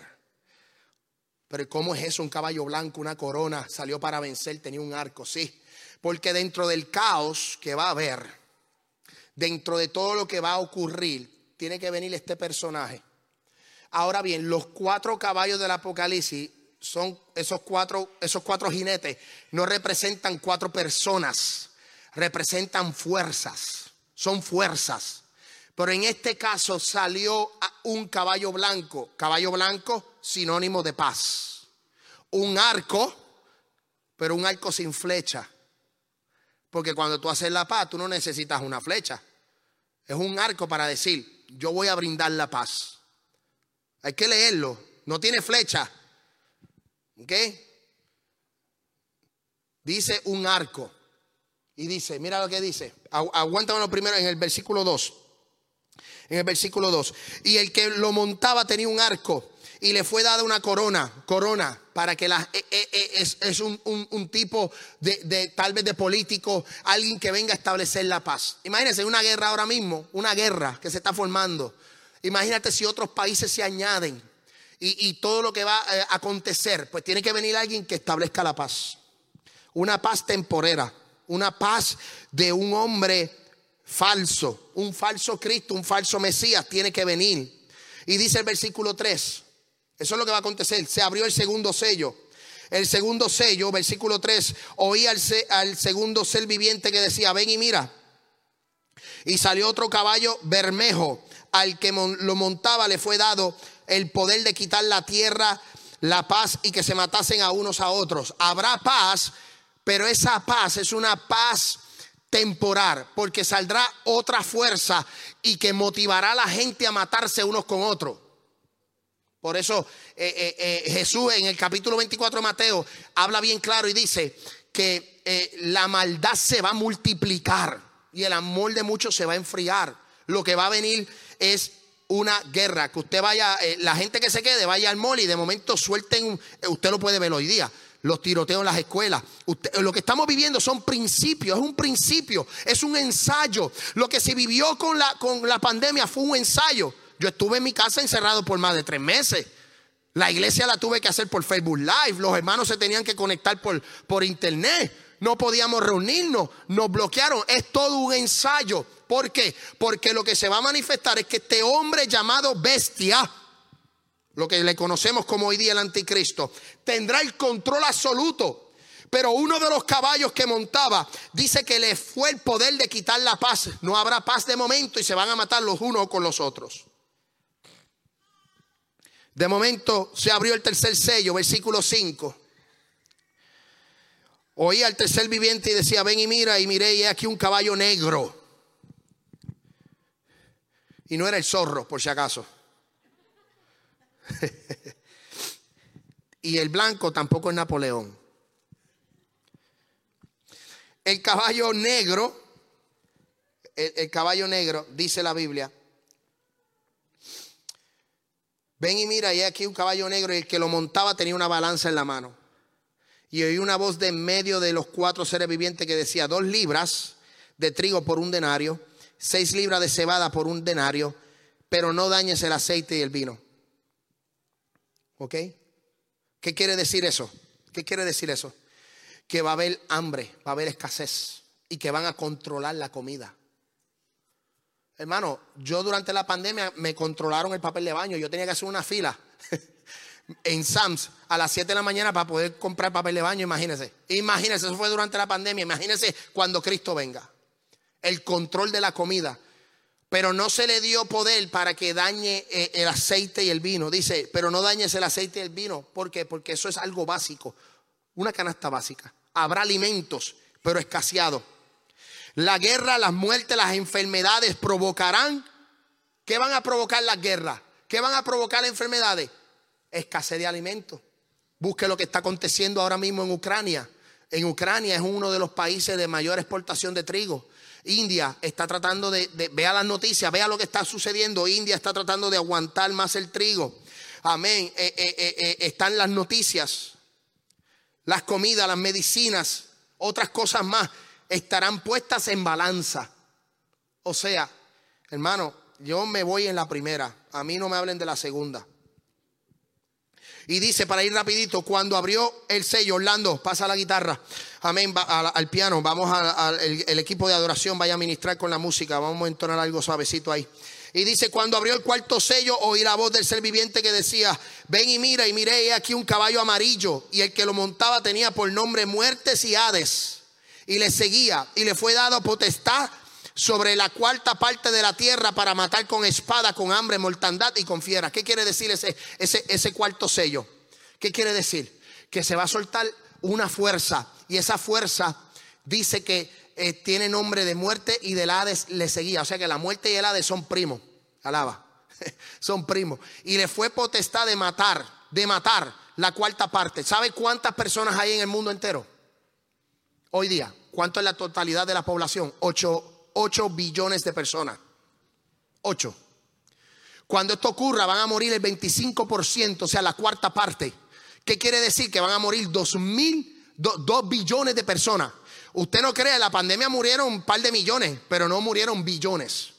[SPEAKER 1] Pero ¿cómo es eso? Un caballo blanco, una corona, salió para vencer, tenía un arco, sí. Porque dentro del caos que va a haber, dentro de todo lo que va a ocurrir, tiene que venir este personaje. Ahora bien, los cuatro caballos del Apocalipsis son esos cuatro, esos cuatro jinetes, no representan cuatro personas, representan fuerzas, son fuerzas. Pero en este caso salió un caballo blanco, caballo blanco sinónimo de paz. Un arco, pero un arco sin flecha. Porque cuando tú haces la paz, tú no necesitas una flecha. Es un arco para decir, yo voy a brindar la paz. Hay que leerlo. No tiene flecha. ¿Ok? Dice un arco. Y dice, mira lo que dice. Aguántame primero en el versículo 2. En el versículo 2. Y el que lo montaba tenía un arco y le fue dada una corona, corona, para que la, eh, eh, eh, es, un, tipo de, tal vez de político, alguien que venga a establecer la paz. Imagínense una guerra ahora mismo, una guerra que se está formando. Imagínate si otros países se añaden y, y todo lo que va a acontecer, pues tiene que venir alguien que establezca la paz. Una paz temporera, una paz de un hombre falso, un falso Cristo, un falso Mesías, tiene que venir. Y dice el versículo 3, eso es lo que va a acontecer. Se abrió el segundo sello. El segundo sello, versículo 3, oí al, al segundo ser viviente que decía, ven y mira. Y salió otro caballo bermejo. Al que lo montaba le fue dado el poder de quitar la tierra, la paz y que se matasen a unos a otros. Habrá paz, pero esa paz es una paz temporal, porque saldrá otra fuerza y que motivará a la gente a matarse unos con otros. Por eso eh, eh, eh, Jesús en el capítulo 24 de Mateo habla bien claro y dice que la maldad se va a multiplicar y el amor de muchos se va a enfriar. Lo que va a venir es una guerra, que usted vaya, la gente que se quede vaya al mall y de momento suelten, usted lo puede ver hoy día, los tiroteos en las escuelas. lo que estamos viviendo son principios, es un principio, es un ensayo. Lo que se vivió con la, con la pandemia fue un ensayo. Yo estuve en mi casa encerrado por más de tres meses. La iglesia la tuve que hacer por Facebook Live. Los hermanos se tenían que conectar por, por internet. No podíamos reunirnos. Nos bloquearon. Es todo un ensayo. ¿Por qué? Porque lo que se va a manifestar es que este hombre llamado bestia, lo que le conocemos como hoy día el anticristo, tendrá el control absoluto. Pero uno de los caballos que montaba dice que le fue el poder de quitar la paz. No habrá paz de momento y se van a matar los unos con los otros. De momento se abrió el tercer sello, versículo 5. Oía al tercer viviente y decía, ven y mira, y miré, y aquí un caballo negro. Y no era el zorro, por si acaso. y el blanco tampoco es Napoleón. El caballo negro, el caballo negro, dice la Biblia, Ven y mira, y aquí un caballo negro y el que lo montaba tenía una balanza en la mano. Y oí una voz de en medio de los cuatro seres vivientes que decía, dos libras de trigo por un denario, seis libras de cebada por un denario, pero no dañes el aceite y el vino. ¿Ok? ¿Qué quiere decir eso? ¿Qué quiere decir eso? Que va a haber hambre, va a haber escasez y que van a controlar la comida. Hermano, yo durante la pandemia me controlaron el papel de baño. Yo tenía que hacer una fila en Sams a las 7 de la mañana para poder comprar papel de baño. Imagínense. Imagínense, eso fue durante la pandemia. Imagínense cuando Cristo venga. El control de la comida. Pero no se le dio poder para que dañe eh, el aceite y el vino. Dice, pero no dañes el aceite y el vino. ¿Por qué? Porque eso es algo básico. Una canasta básica. Habrá alimentos, pero escaseados. La guerra, las muertes, las enfermedades provocarán. ¿Qué van a provocar las guerras? ¿Qué van a provocar las enfermedades? Escasez de alimentos. Busque lo que está aconteciendo ahora mismo en Ucrania. En Ucrania es uno de los países de mayor exportación de trigo. India está tratando de, vea las noticias, vea lo que está sucediendo. India está tratando de aguantar más el trigo. Amén. Eh, eh, eh, están las noticias, las comidas, las medicinas, otras cosas más estarán puestas en balanza. O sea, hermano, yo me voy en la primera, a mí no me hablen de la segunda. Y dice, para ir rapidito, cuando abrió el sello, Orlando, pasa la guitarra, amén, al, piano, vamos al equipo de adoración, vaya a ministrar con la música, vamos a entonar algo suavecito ahí. Y dice, cuando abrió el cuarto sello, oí la voz del ser viviente que decía, ven y mira, y miré aquí un caballo amarillo, y el que lo montaba tenía por nombre muertes y hades y le seguía y le fue dado potestad sobre la cuarta parte de la tierra para matar con espada, con hambre, mortandad y con fiera. ¿Qué quiere decir ese, cuarto sello? ¿Qué quiere decir? Que se va a soltar una fuerza y esa fuerza dice que eh, tiene nombre de muerte y del Hades le seguía. O sea que la muerte y el Hades son primos. Alaba. son primos. Y le fue potestad de matar, de matar la cuarta parte. ¿Sabe cuántas personas hay en el mundo entero? Hoy día. ¿Cuánto es la totalidad de la población? 8, billones de personas. 8. Cuando esto ocurra van a morir el 25%, o sea, la cuarta parte. ¿Qué quiere decir? Que van a morir 2 mil, 2 billones de personas. Usted no cree, en la pandemia murieron un par de millones, pero no murieron billones.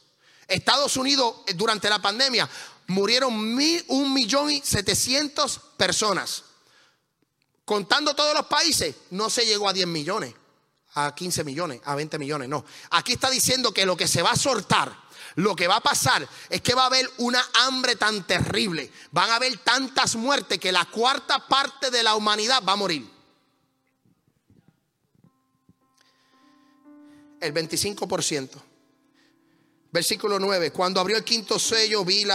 [SPEAKER 1] Estados Unidos eh, durante la pandemia murieron mil, un millón y setecientos personas. Contando todos los países, no se llegó a 10 millones, a 15 millones, a 20 millones, no. Aquí está diciendo que lo que se va a soltar, lo que va a pasar es que va a haber una hambre tan terrible, van a haber tantas muertes que la cuarta parte de la humanidad va a morir. El 25%. Versículo 9. Cuando abrió el quinto sello, vi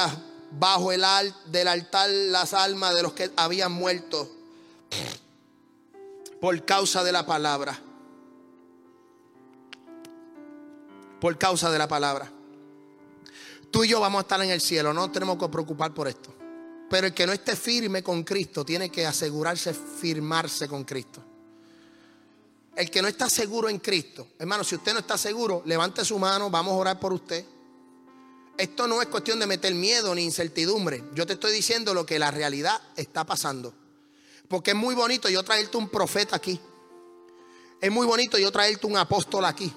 [SPEAKER 1] bajo el del altar las almas de los que habían muerto por causa de la palabra. Por causa de la palabra. Tú y yo vamos a estar en el cielo, no tenemos que preocupar por esto. Pero el que no esté firme con Cristo tiene que asegurarse firmarse con Cristo. El que no está seguro en Cristo, hermano, si usted no está seguro, levante su mano, vamos a orar por usted. Esto no es cuestión de meter miedo ni incertidumbre. Yo te estoy diciendo lo que la realidad está pasando. Porque es muy bonito yo traerte un profeta aquí. Es muy bonito yo traerte un apóstol aquí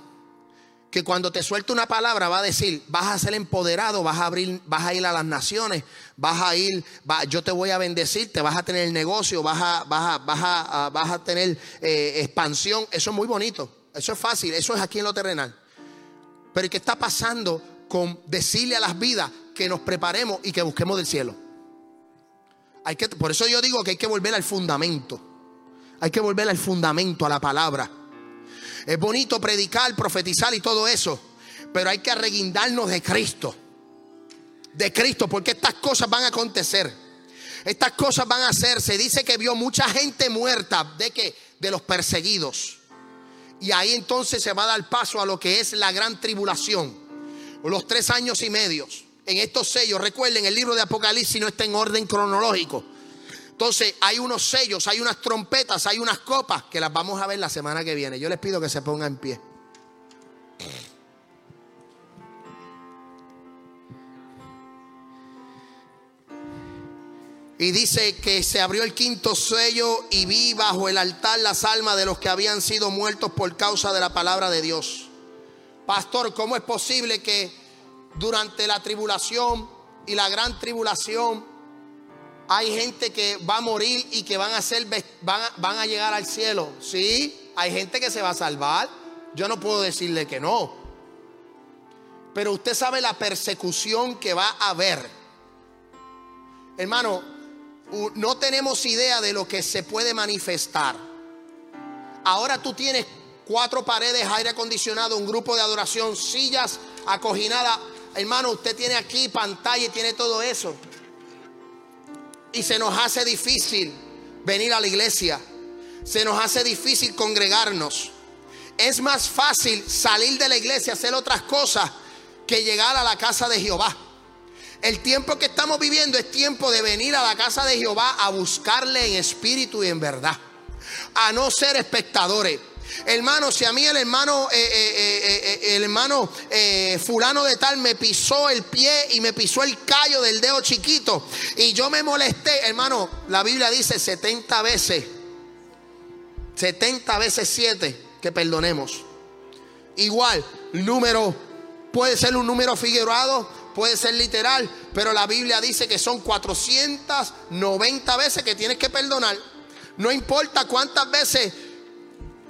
[SPEAKER 1] que cuando te suelte una palabra va a decir, vas a ser empoderado, vas a abrir, vas a ir a las naciones, vas a ir, yo te voy a bendecir, te vas a tener negocio, vas a, vas a, vas a, tener eh, expansión. Eso es muy bonito, eso es fácil, eso es aquí en lo terrenal. Pero ¿qué está pasando con decirle a las vidas que nos preparemos y que busquemos del cielo? Hay que, por eso yo digo que hay que volver al fundamento. Hay que volver al fundamento, a la palabra. Es bonito predicar, profetizar y todo eso, pero hay que arreguindarnos de Cristo. De Cristo, porque estas cosas van a acontecer. Estas cosas van a hacerse. Dice que vio mucha gente muerta de que de los perseguidos. Y ahí entonces se va a dar paso a lo que es la gran tribulación. Los tres años y medios. En estos sellos, recuerden, el libro de Apocalipsis no está en orden cronológico. Entonces hay unos sellos, hay unas trompetas, hay unas copas que las vamos a ver la semana que viene. Yo les pido que se pongan en pie. Y dice que se abrió el quinto sello y vi bajo el altar las almas de los que habían sido muertos por causa de la palabra de Dios. Pastor, ¿cómo es posible que durante la tribulación y la gran tribulación hay gente que va a morir y que van a, ser, van van a llegar al cielo. Sí, hay gente que se va a salvar. Yo no puedo decirle que no. Pero usted sabe la persecución que va a haber. Hermano, no tenemos idea de lo que se puede manifestar. Ahora tú tienes cuatro paredes, aire acondicionado, un grupo de adoración, sillas acoginadas. Hermano, usted tiene aquí pantalla y tiene todo eso y se nos hace difícil venir a la iglesia. Se nos hace difícil congregarnos. Es más fácil salir de la iglesia, hacer otras cosas, que llegar a la casa de Jehová. El tiempo que estamos viviendo es tiempo de venir a la casa de Jehová a buscarle en espíritu y en verdad. A no ser espectadores. Hermano, si a mí el hermano, eh, eh, eh, el hermano fulano de tal me pisó el pie y me pisó el callo del dedo chiquito y yo me molesté, hermano, la Biblia dice 70 veces, 70 veces 7 que perdonemos. Igual, número puede ser un número figurado, puede ser literal, pero la Biblia dice que son 490 veces que tienes que perdonar. No importa cuántas veces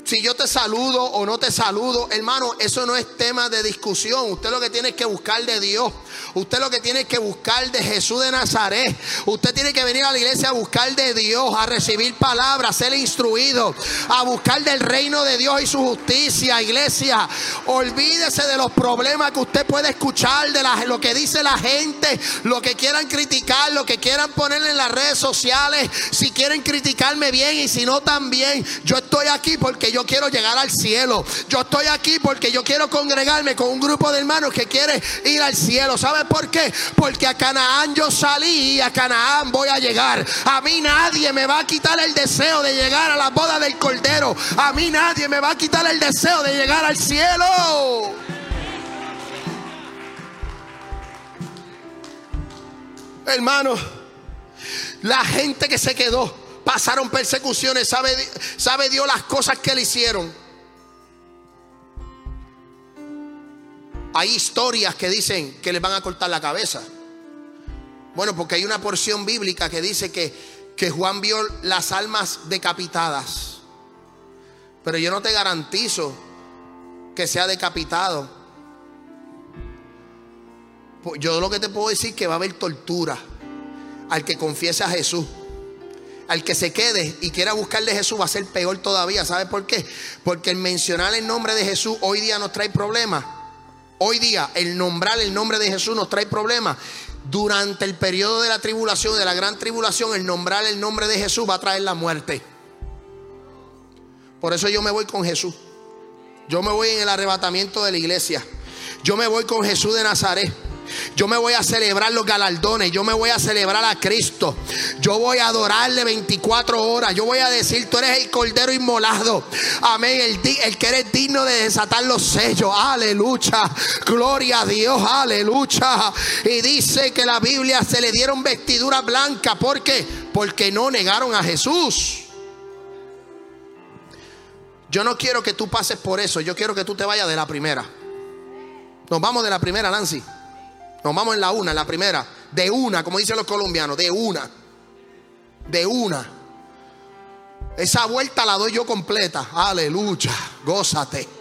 [SPEAKER 1] si yo te saludo o no te saludo, hermano, eso no es tema de discusión. Usted lo que tiene que buscar de Dios. Usted lo que tiene que buscar de Jesús de Nazaret. Usted tiene que venir a la iglesia a buscar de Dios, a recibir palabras, ser instruido, a buscar del reino de Dios y su justicia, iglesia. Olvídese de los problemas que usted puede escuchar, de lo que dice la gente, lo que quieran criticar, lo que quieran ponerle en las redes sociales. Si quieren criticarme bien y si no también, yo estoy aquí porque yo yo quiero llegar al cielo. Yo estoy aquí porque yo quiero congregarme con un grupo de hermanos que quiere ir al cielo. ¿Sabe por qué? Porque a Canaán yo salí y a Canaán voy a llegar. A mí nadie me va a quitar el deseo de llegar a la boda del Cordero. A mí nadie me va a quitar el deseo de llegar al cielo. Hermano, la gente que se quedó, pasaron persecuciones, sabe, sabe Dios las cosas que le hicieron. Hay historias que dicen que les van a cortar la cabeza. Bueno, porque hay una porción bíblica que dice que, que Juan vio las almas decapitadas. Pero yo no te garantizo que sea decapitado. Pues yo lo que te puedo decir es que va a haber tortura al que confiese a Jesús. Al que se quede y quiera buscarle a Jesús va a ser peor todavía. ¿Sabe por qué? Porque el mencionar el nombre de Jesús hoy día nos trae problemas. Hoy día el nombrar el nombre de Jesús nos trae problemas. Durante el periodo de la tribulación, de la gran tribulación, el nombrar el nombre de Jesús va a traer la muerte. Por eso yo me voy con Jesús. Yo me voy en el arrebatamiento de la iglesia. Yo me voy con Jesús de Nazaret. Yo me voy a celebrar los galardones. Yo me voy a celebrar a Cristo. Yo voy a adorarle 24 horas. Yo voy a decir, tú eres el cordero inmolado. Amén. El, que eres digno de desatar los sellos. Aleluya. Gloria a Dios. Aleluya. Y dice que la Biblia se le dieron vestidura blanca. ¿Por qué? Porque no negaron a Jesús. Yo no quiero que tú pases por eso. Yo quiero que tú te vayas de la primera. Nos vamos de la primera, Nancy. Nos vamos en la una, en la primera. De una, como dicen los colombianos, de una. De una. Esa vuelta la doy yo completa. Aleluya. Gózate.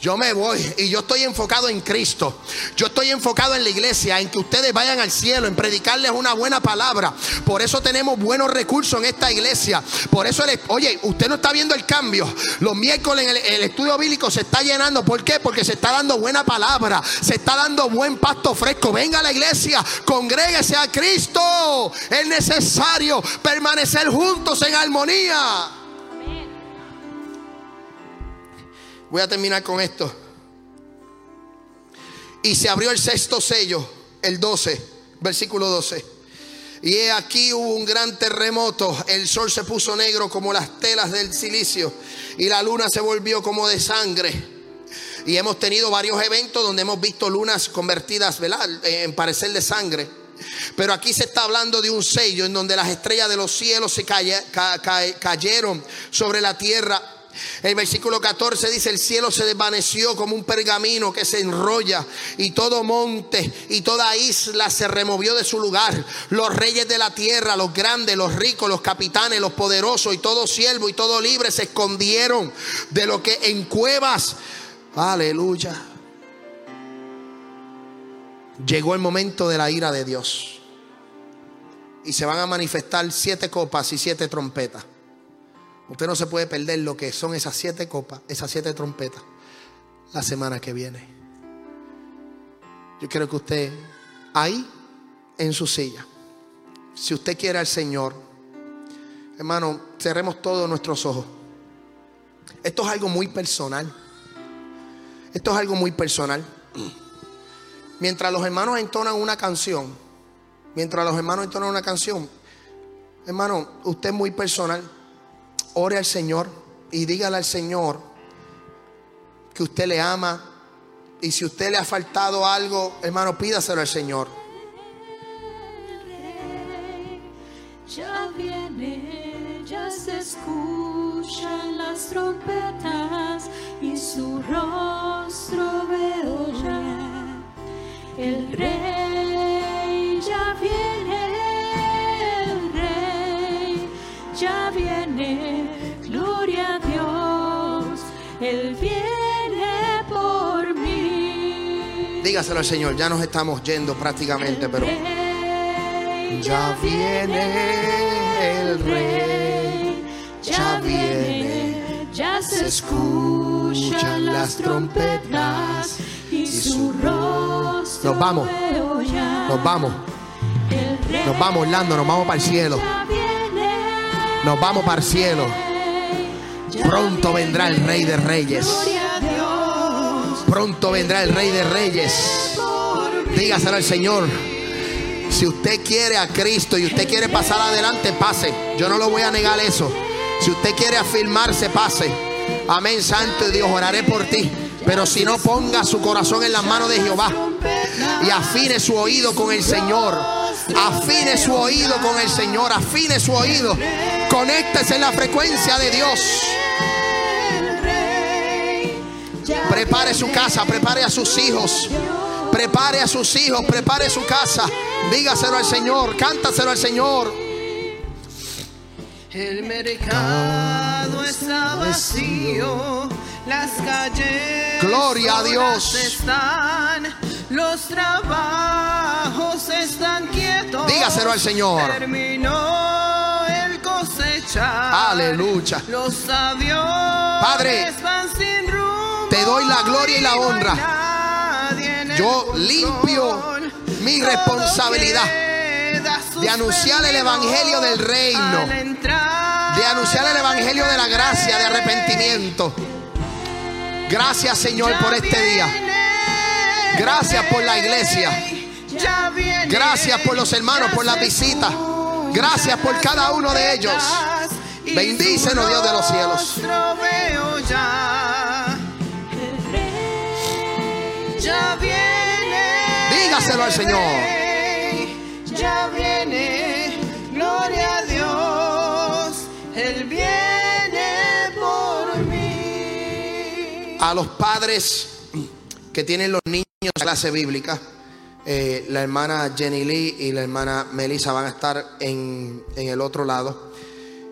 [SPEAKER 1] Yo me voy y yo estoy enfocado en Cristo. Yo estoy enfocado en la iglesia, en que ustedes vayan al cielo, en predicarles una buena palabra. Por eso tenemos buenos recursos en esta iglesia. Por eso, oye, usted no está viendo el cambio. Los miércoles en el, estudio bíblico se está llenando. ¿Por qué? Porque se está dando buena palabra. Se está dando buen pasto fresco. Venga a la iglesia, congréguese a Cristo. Es necesario permanecer juntos en armonía. Voy a terminar con esto. Y se abrió el sexto sello, el 12, versículo 12. Y aquí hubo un gran terremoto. El sol se puso negro como las telas del silicio. Y la luna se volvió como de sangre. Y hemos tenido varios eventos donde hemos visto lunas convertidas en parecer de sangre. Pero aquí se está hablando de un sello en donde las estrellas de los cielos se cayeron sobre la tierra el versículo 14 dice, el cielo se desvaneció como un pergamino que se enrolla y todo monte y toda isla se removió de su lugar. Los reyes de la tierra, los grandes, los ricos, los capitanes, los poderosos y todo siervo y todo libre se escondieron de lo que en cuevas. Aleluya. Llegó el momento de la ira de Dios. Y se van a manifestar siete copas y siete trompetas. Usted no se puede perder lo que son esas siete copas, esas siete trompetas, la semana que viene. Yo quiero que usted, ahí, en su silla, si usted quiere al Señor, hermano, cerremos todos nuestros ojos. Esto es algo muy personal. Esto es algo muy personal. Mientras los hermanos entonan una canción, mientras los hermanos entonan una canción, hermano, usted es muy personal ore al Señor y dígale al Señor que usted le ama. Y si usted le ha faltado algo, hermano, pídaselo al Señor.
[SPEAKER 2] Ya viene, ya se escuchan las trompetas y su rostro veo ya. El rey ya viene, el rey ya viene. Él viene por mí.
[SPEAKER 1] Dígaselo al Señor, ya nos estamos yendo prácticamente, pero ya viene el rey, ya viene,
[SPEAKER 2] ya se escuchan las trompetas y su rostro.
[SPEAKER 1] Nos vamos, nos vamos, nos vamos, Orlando, nos vamos para el cielo. Nos vamos para el cielo. Pronto vendrá el Rey de Reyes. Pronto vendrá el Rey de Reyes. Dígaselo al Señor. Si usted quiere a Cristo y usted quiere pasar adelante, pase. Yo no lo voy a negar eso. Si usted quiere afirmarse, pase. Amén, Santo Dios, oraré por ti. Pero si no, ponga su corazón en las manos de Jehová y afine su oído con el Señor. Afine su oído con el Señor. Afine su oído. Conéctese en la frecuencia de Dios.
[SPEAKER 2] El Rey ya
[SPEAKER 1] Prepare su casa, prepare a sus hijos. Prepare a sus hijos, prepare su casa. Dígaselo al Señor, cántaselo al Señor.
[SPEAKER 3] El mercado está vacío, las calles
[SPEAKER 1] Gloria a Dios.
[SPEAKER 3] están, los trabajos están quietos.
[SPEAKER 1] Dígaselo al Señor.
[SPEAKER 3] Terminó el cosechar.
[SPEAKER 1] Aleluya.
[SPEAKER 3] Los
[SPEAKER 1] Padre,
[SPEAKER 3] van sin rumbo.
[SPEAKER 1] te doy la gloria y la honra. Yo limpio mi responsabilidad de anunciar el evangelio del reino, de anunciar el evangelio de la gracia, de arrepentimiento. Gracias, Señor, por este día. Gracias por la iglesia. Gracias por los hermanos, por las visitas. Gracias por cada uno de ellos. Bendícenos, Dios de los cielos. Dígaselo al Señor.
[SPEAKER 3] Ya viene. Gloria a Dios. Él viene por mí.
[SPEAKER 1] A los padres que tienen los niños clase bíblica, eh, la hermana Jenny Lee y la hermana Melissa van a estar en, en el otro lado.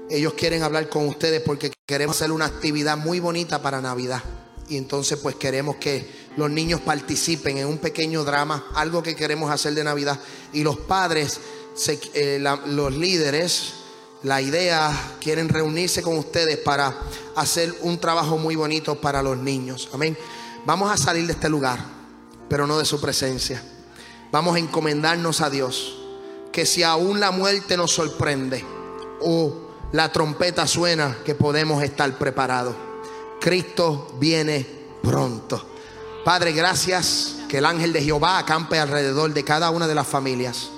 [SPEAKER 1] Ellos quieren hablar con ustedes porque queremos hacer una actividad muy bonita para Navidad. Y entonces pues queremos que los niños participen en un pequeño drama, algo que queremos hacer de Navidad. Y los padres, eh, los líderes, la idea, quieren reunirse con ustedes para hacer un trabajo muy bonito para los niños. Amén. Vamos a salir de este lugar, pero no de su presencia. Vamos a encomendarnos a Dios. Que si aún la muerte nos sorprende o la trompeta suena, que podemos estar preparados. Cristo viene pronto. Padre, gracias que el ángel de Jehová acampe alrededor de cada una de las familias.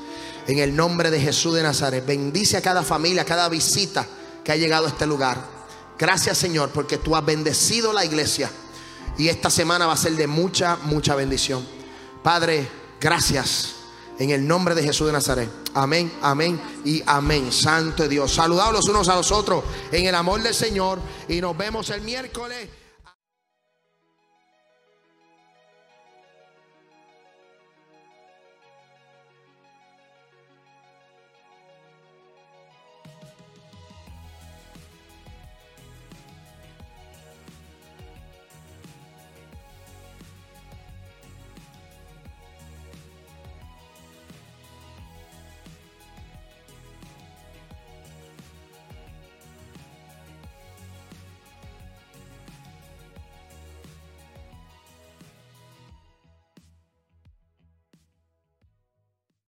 [SPEAKER 1] En el nombre de Jesús de Nazaret, bendice a cada familia, a cada visita que ha llegado a este lugar. Gracias Señor, porque tú has bendecido la iglesia. Y esta semana va a ser de mucha, mucha bendición. Padre, gracias. En el nombre de Jesús de Nazaret. Amén, amén y amén. Santo Dios. Saludados los unos a los otros en el amor del Señor. Y nos vemos el miércoles.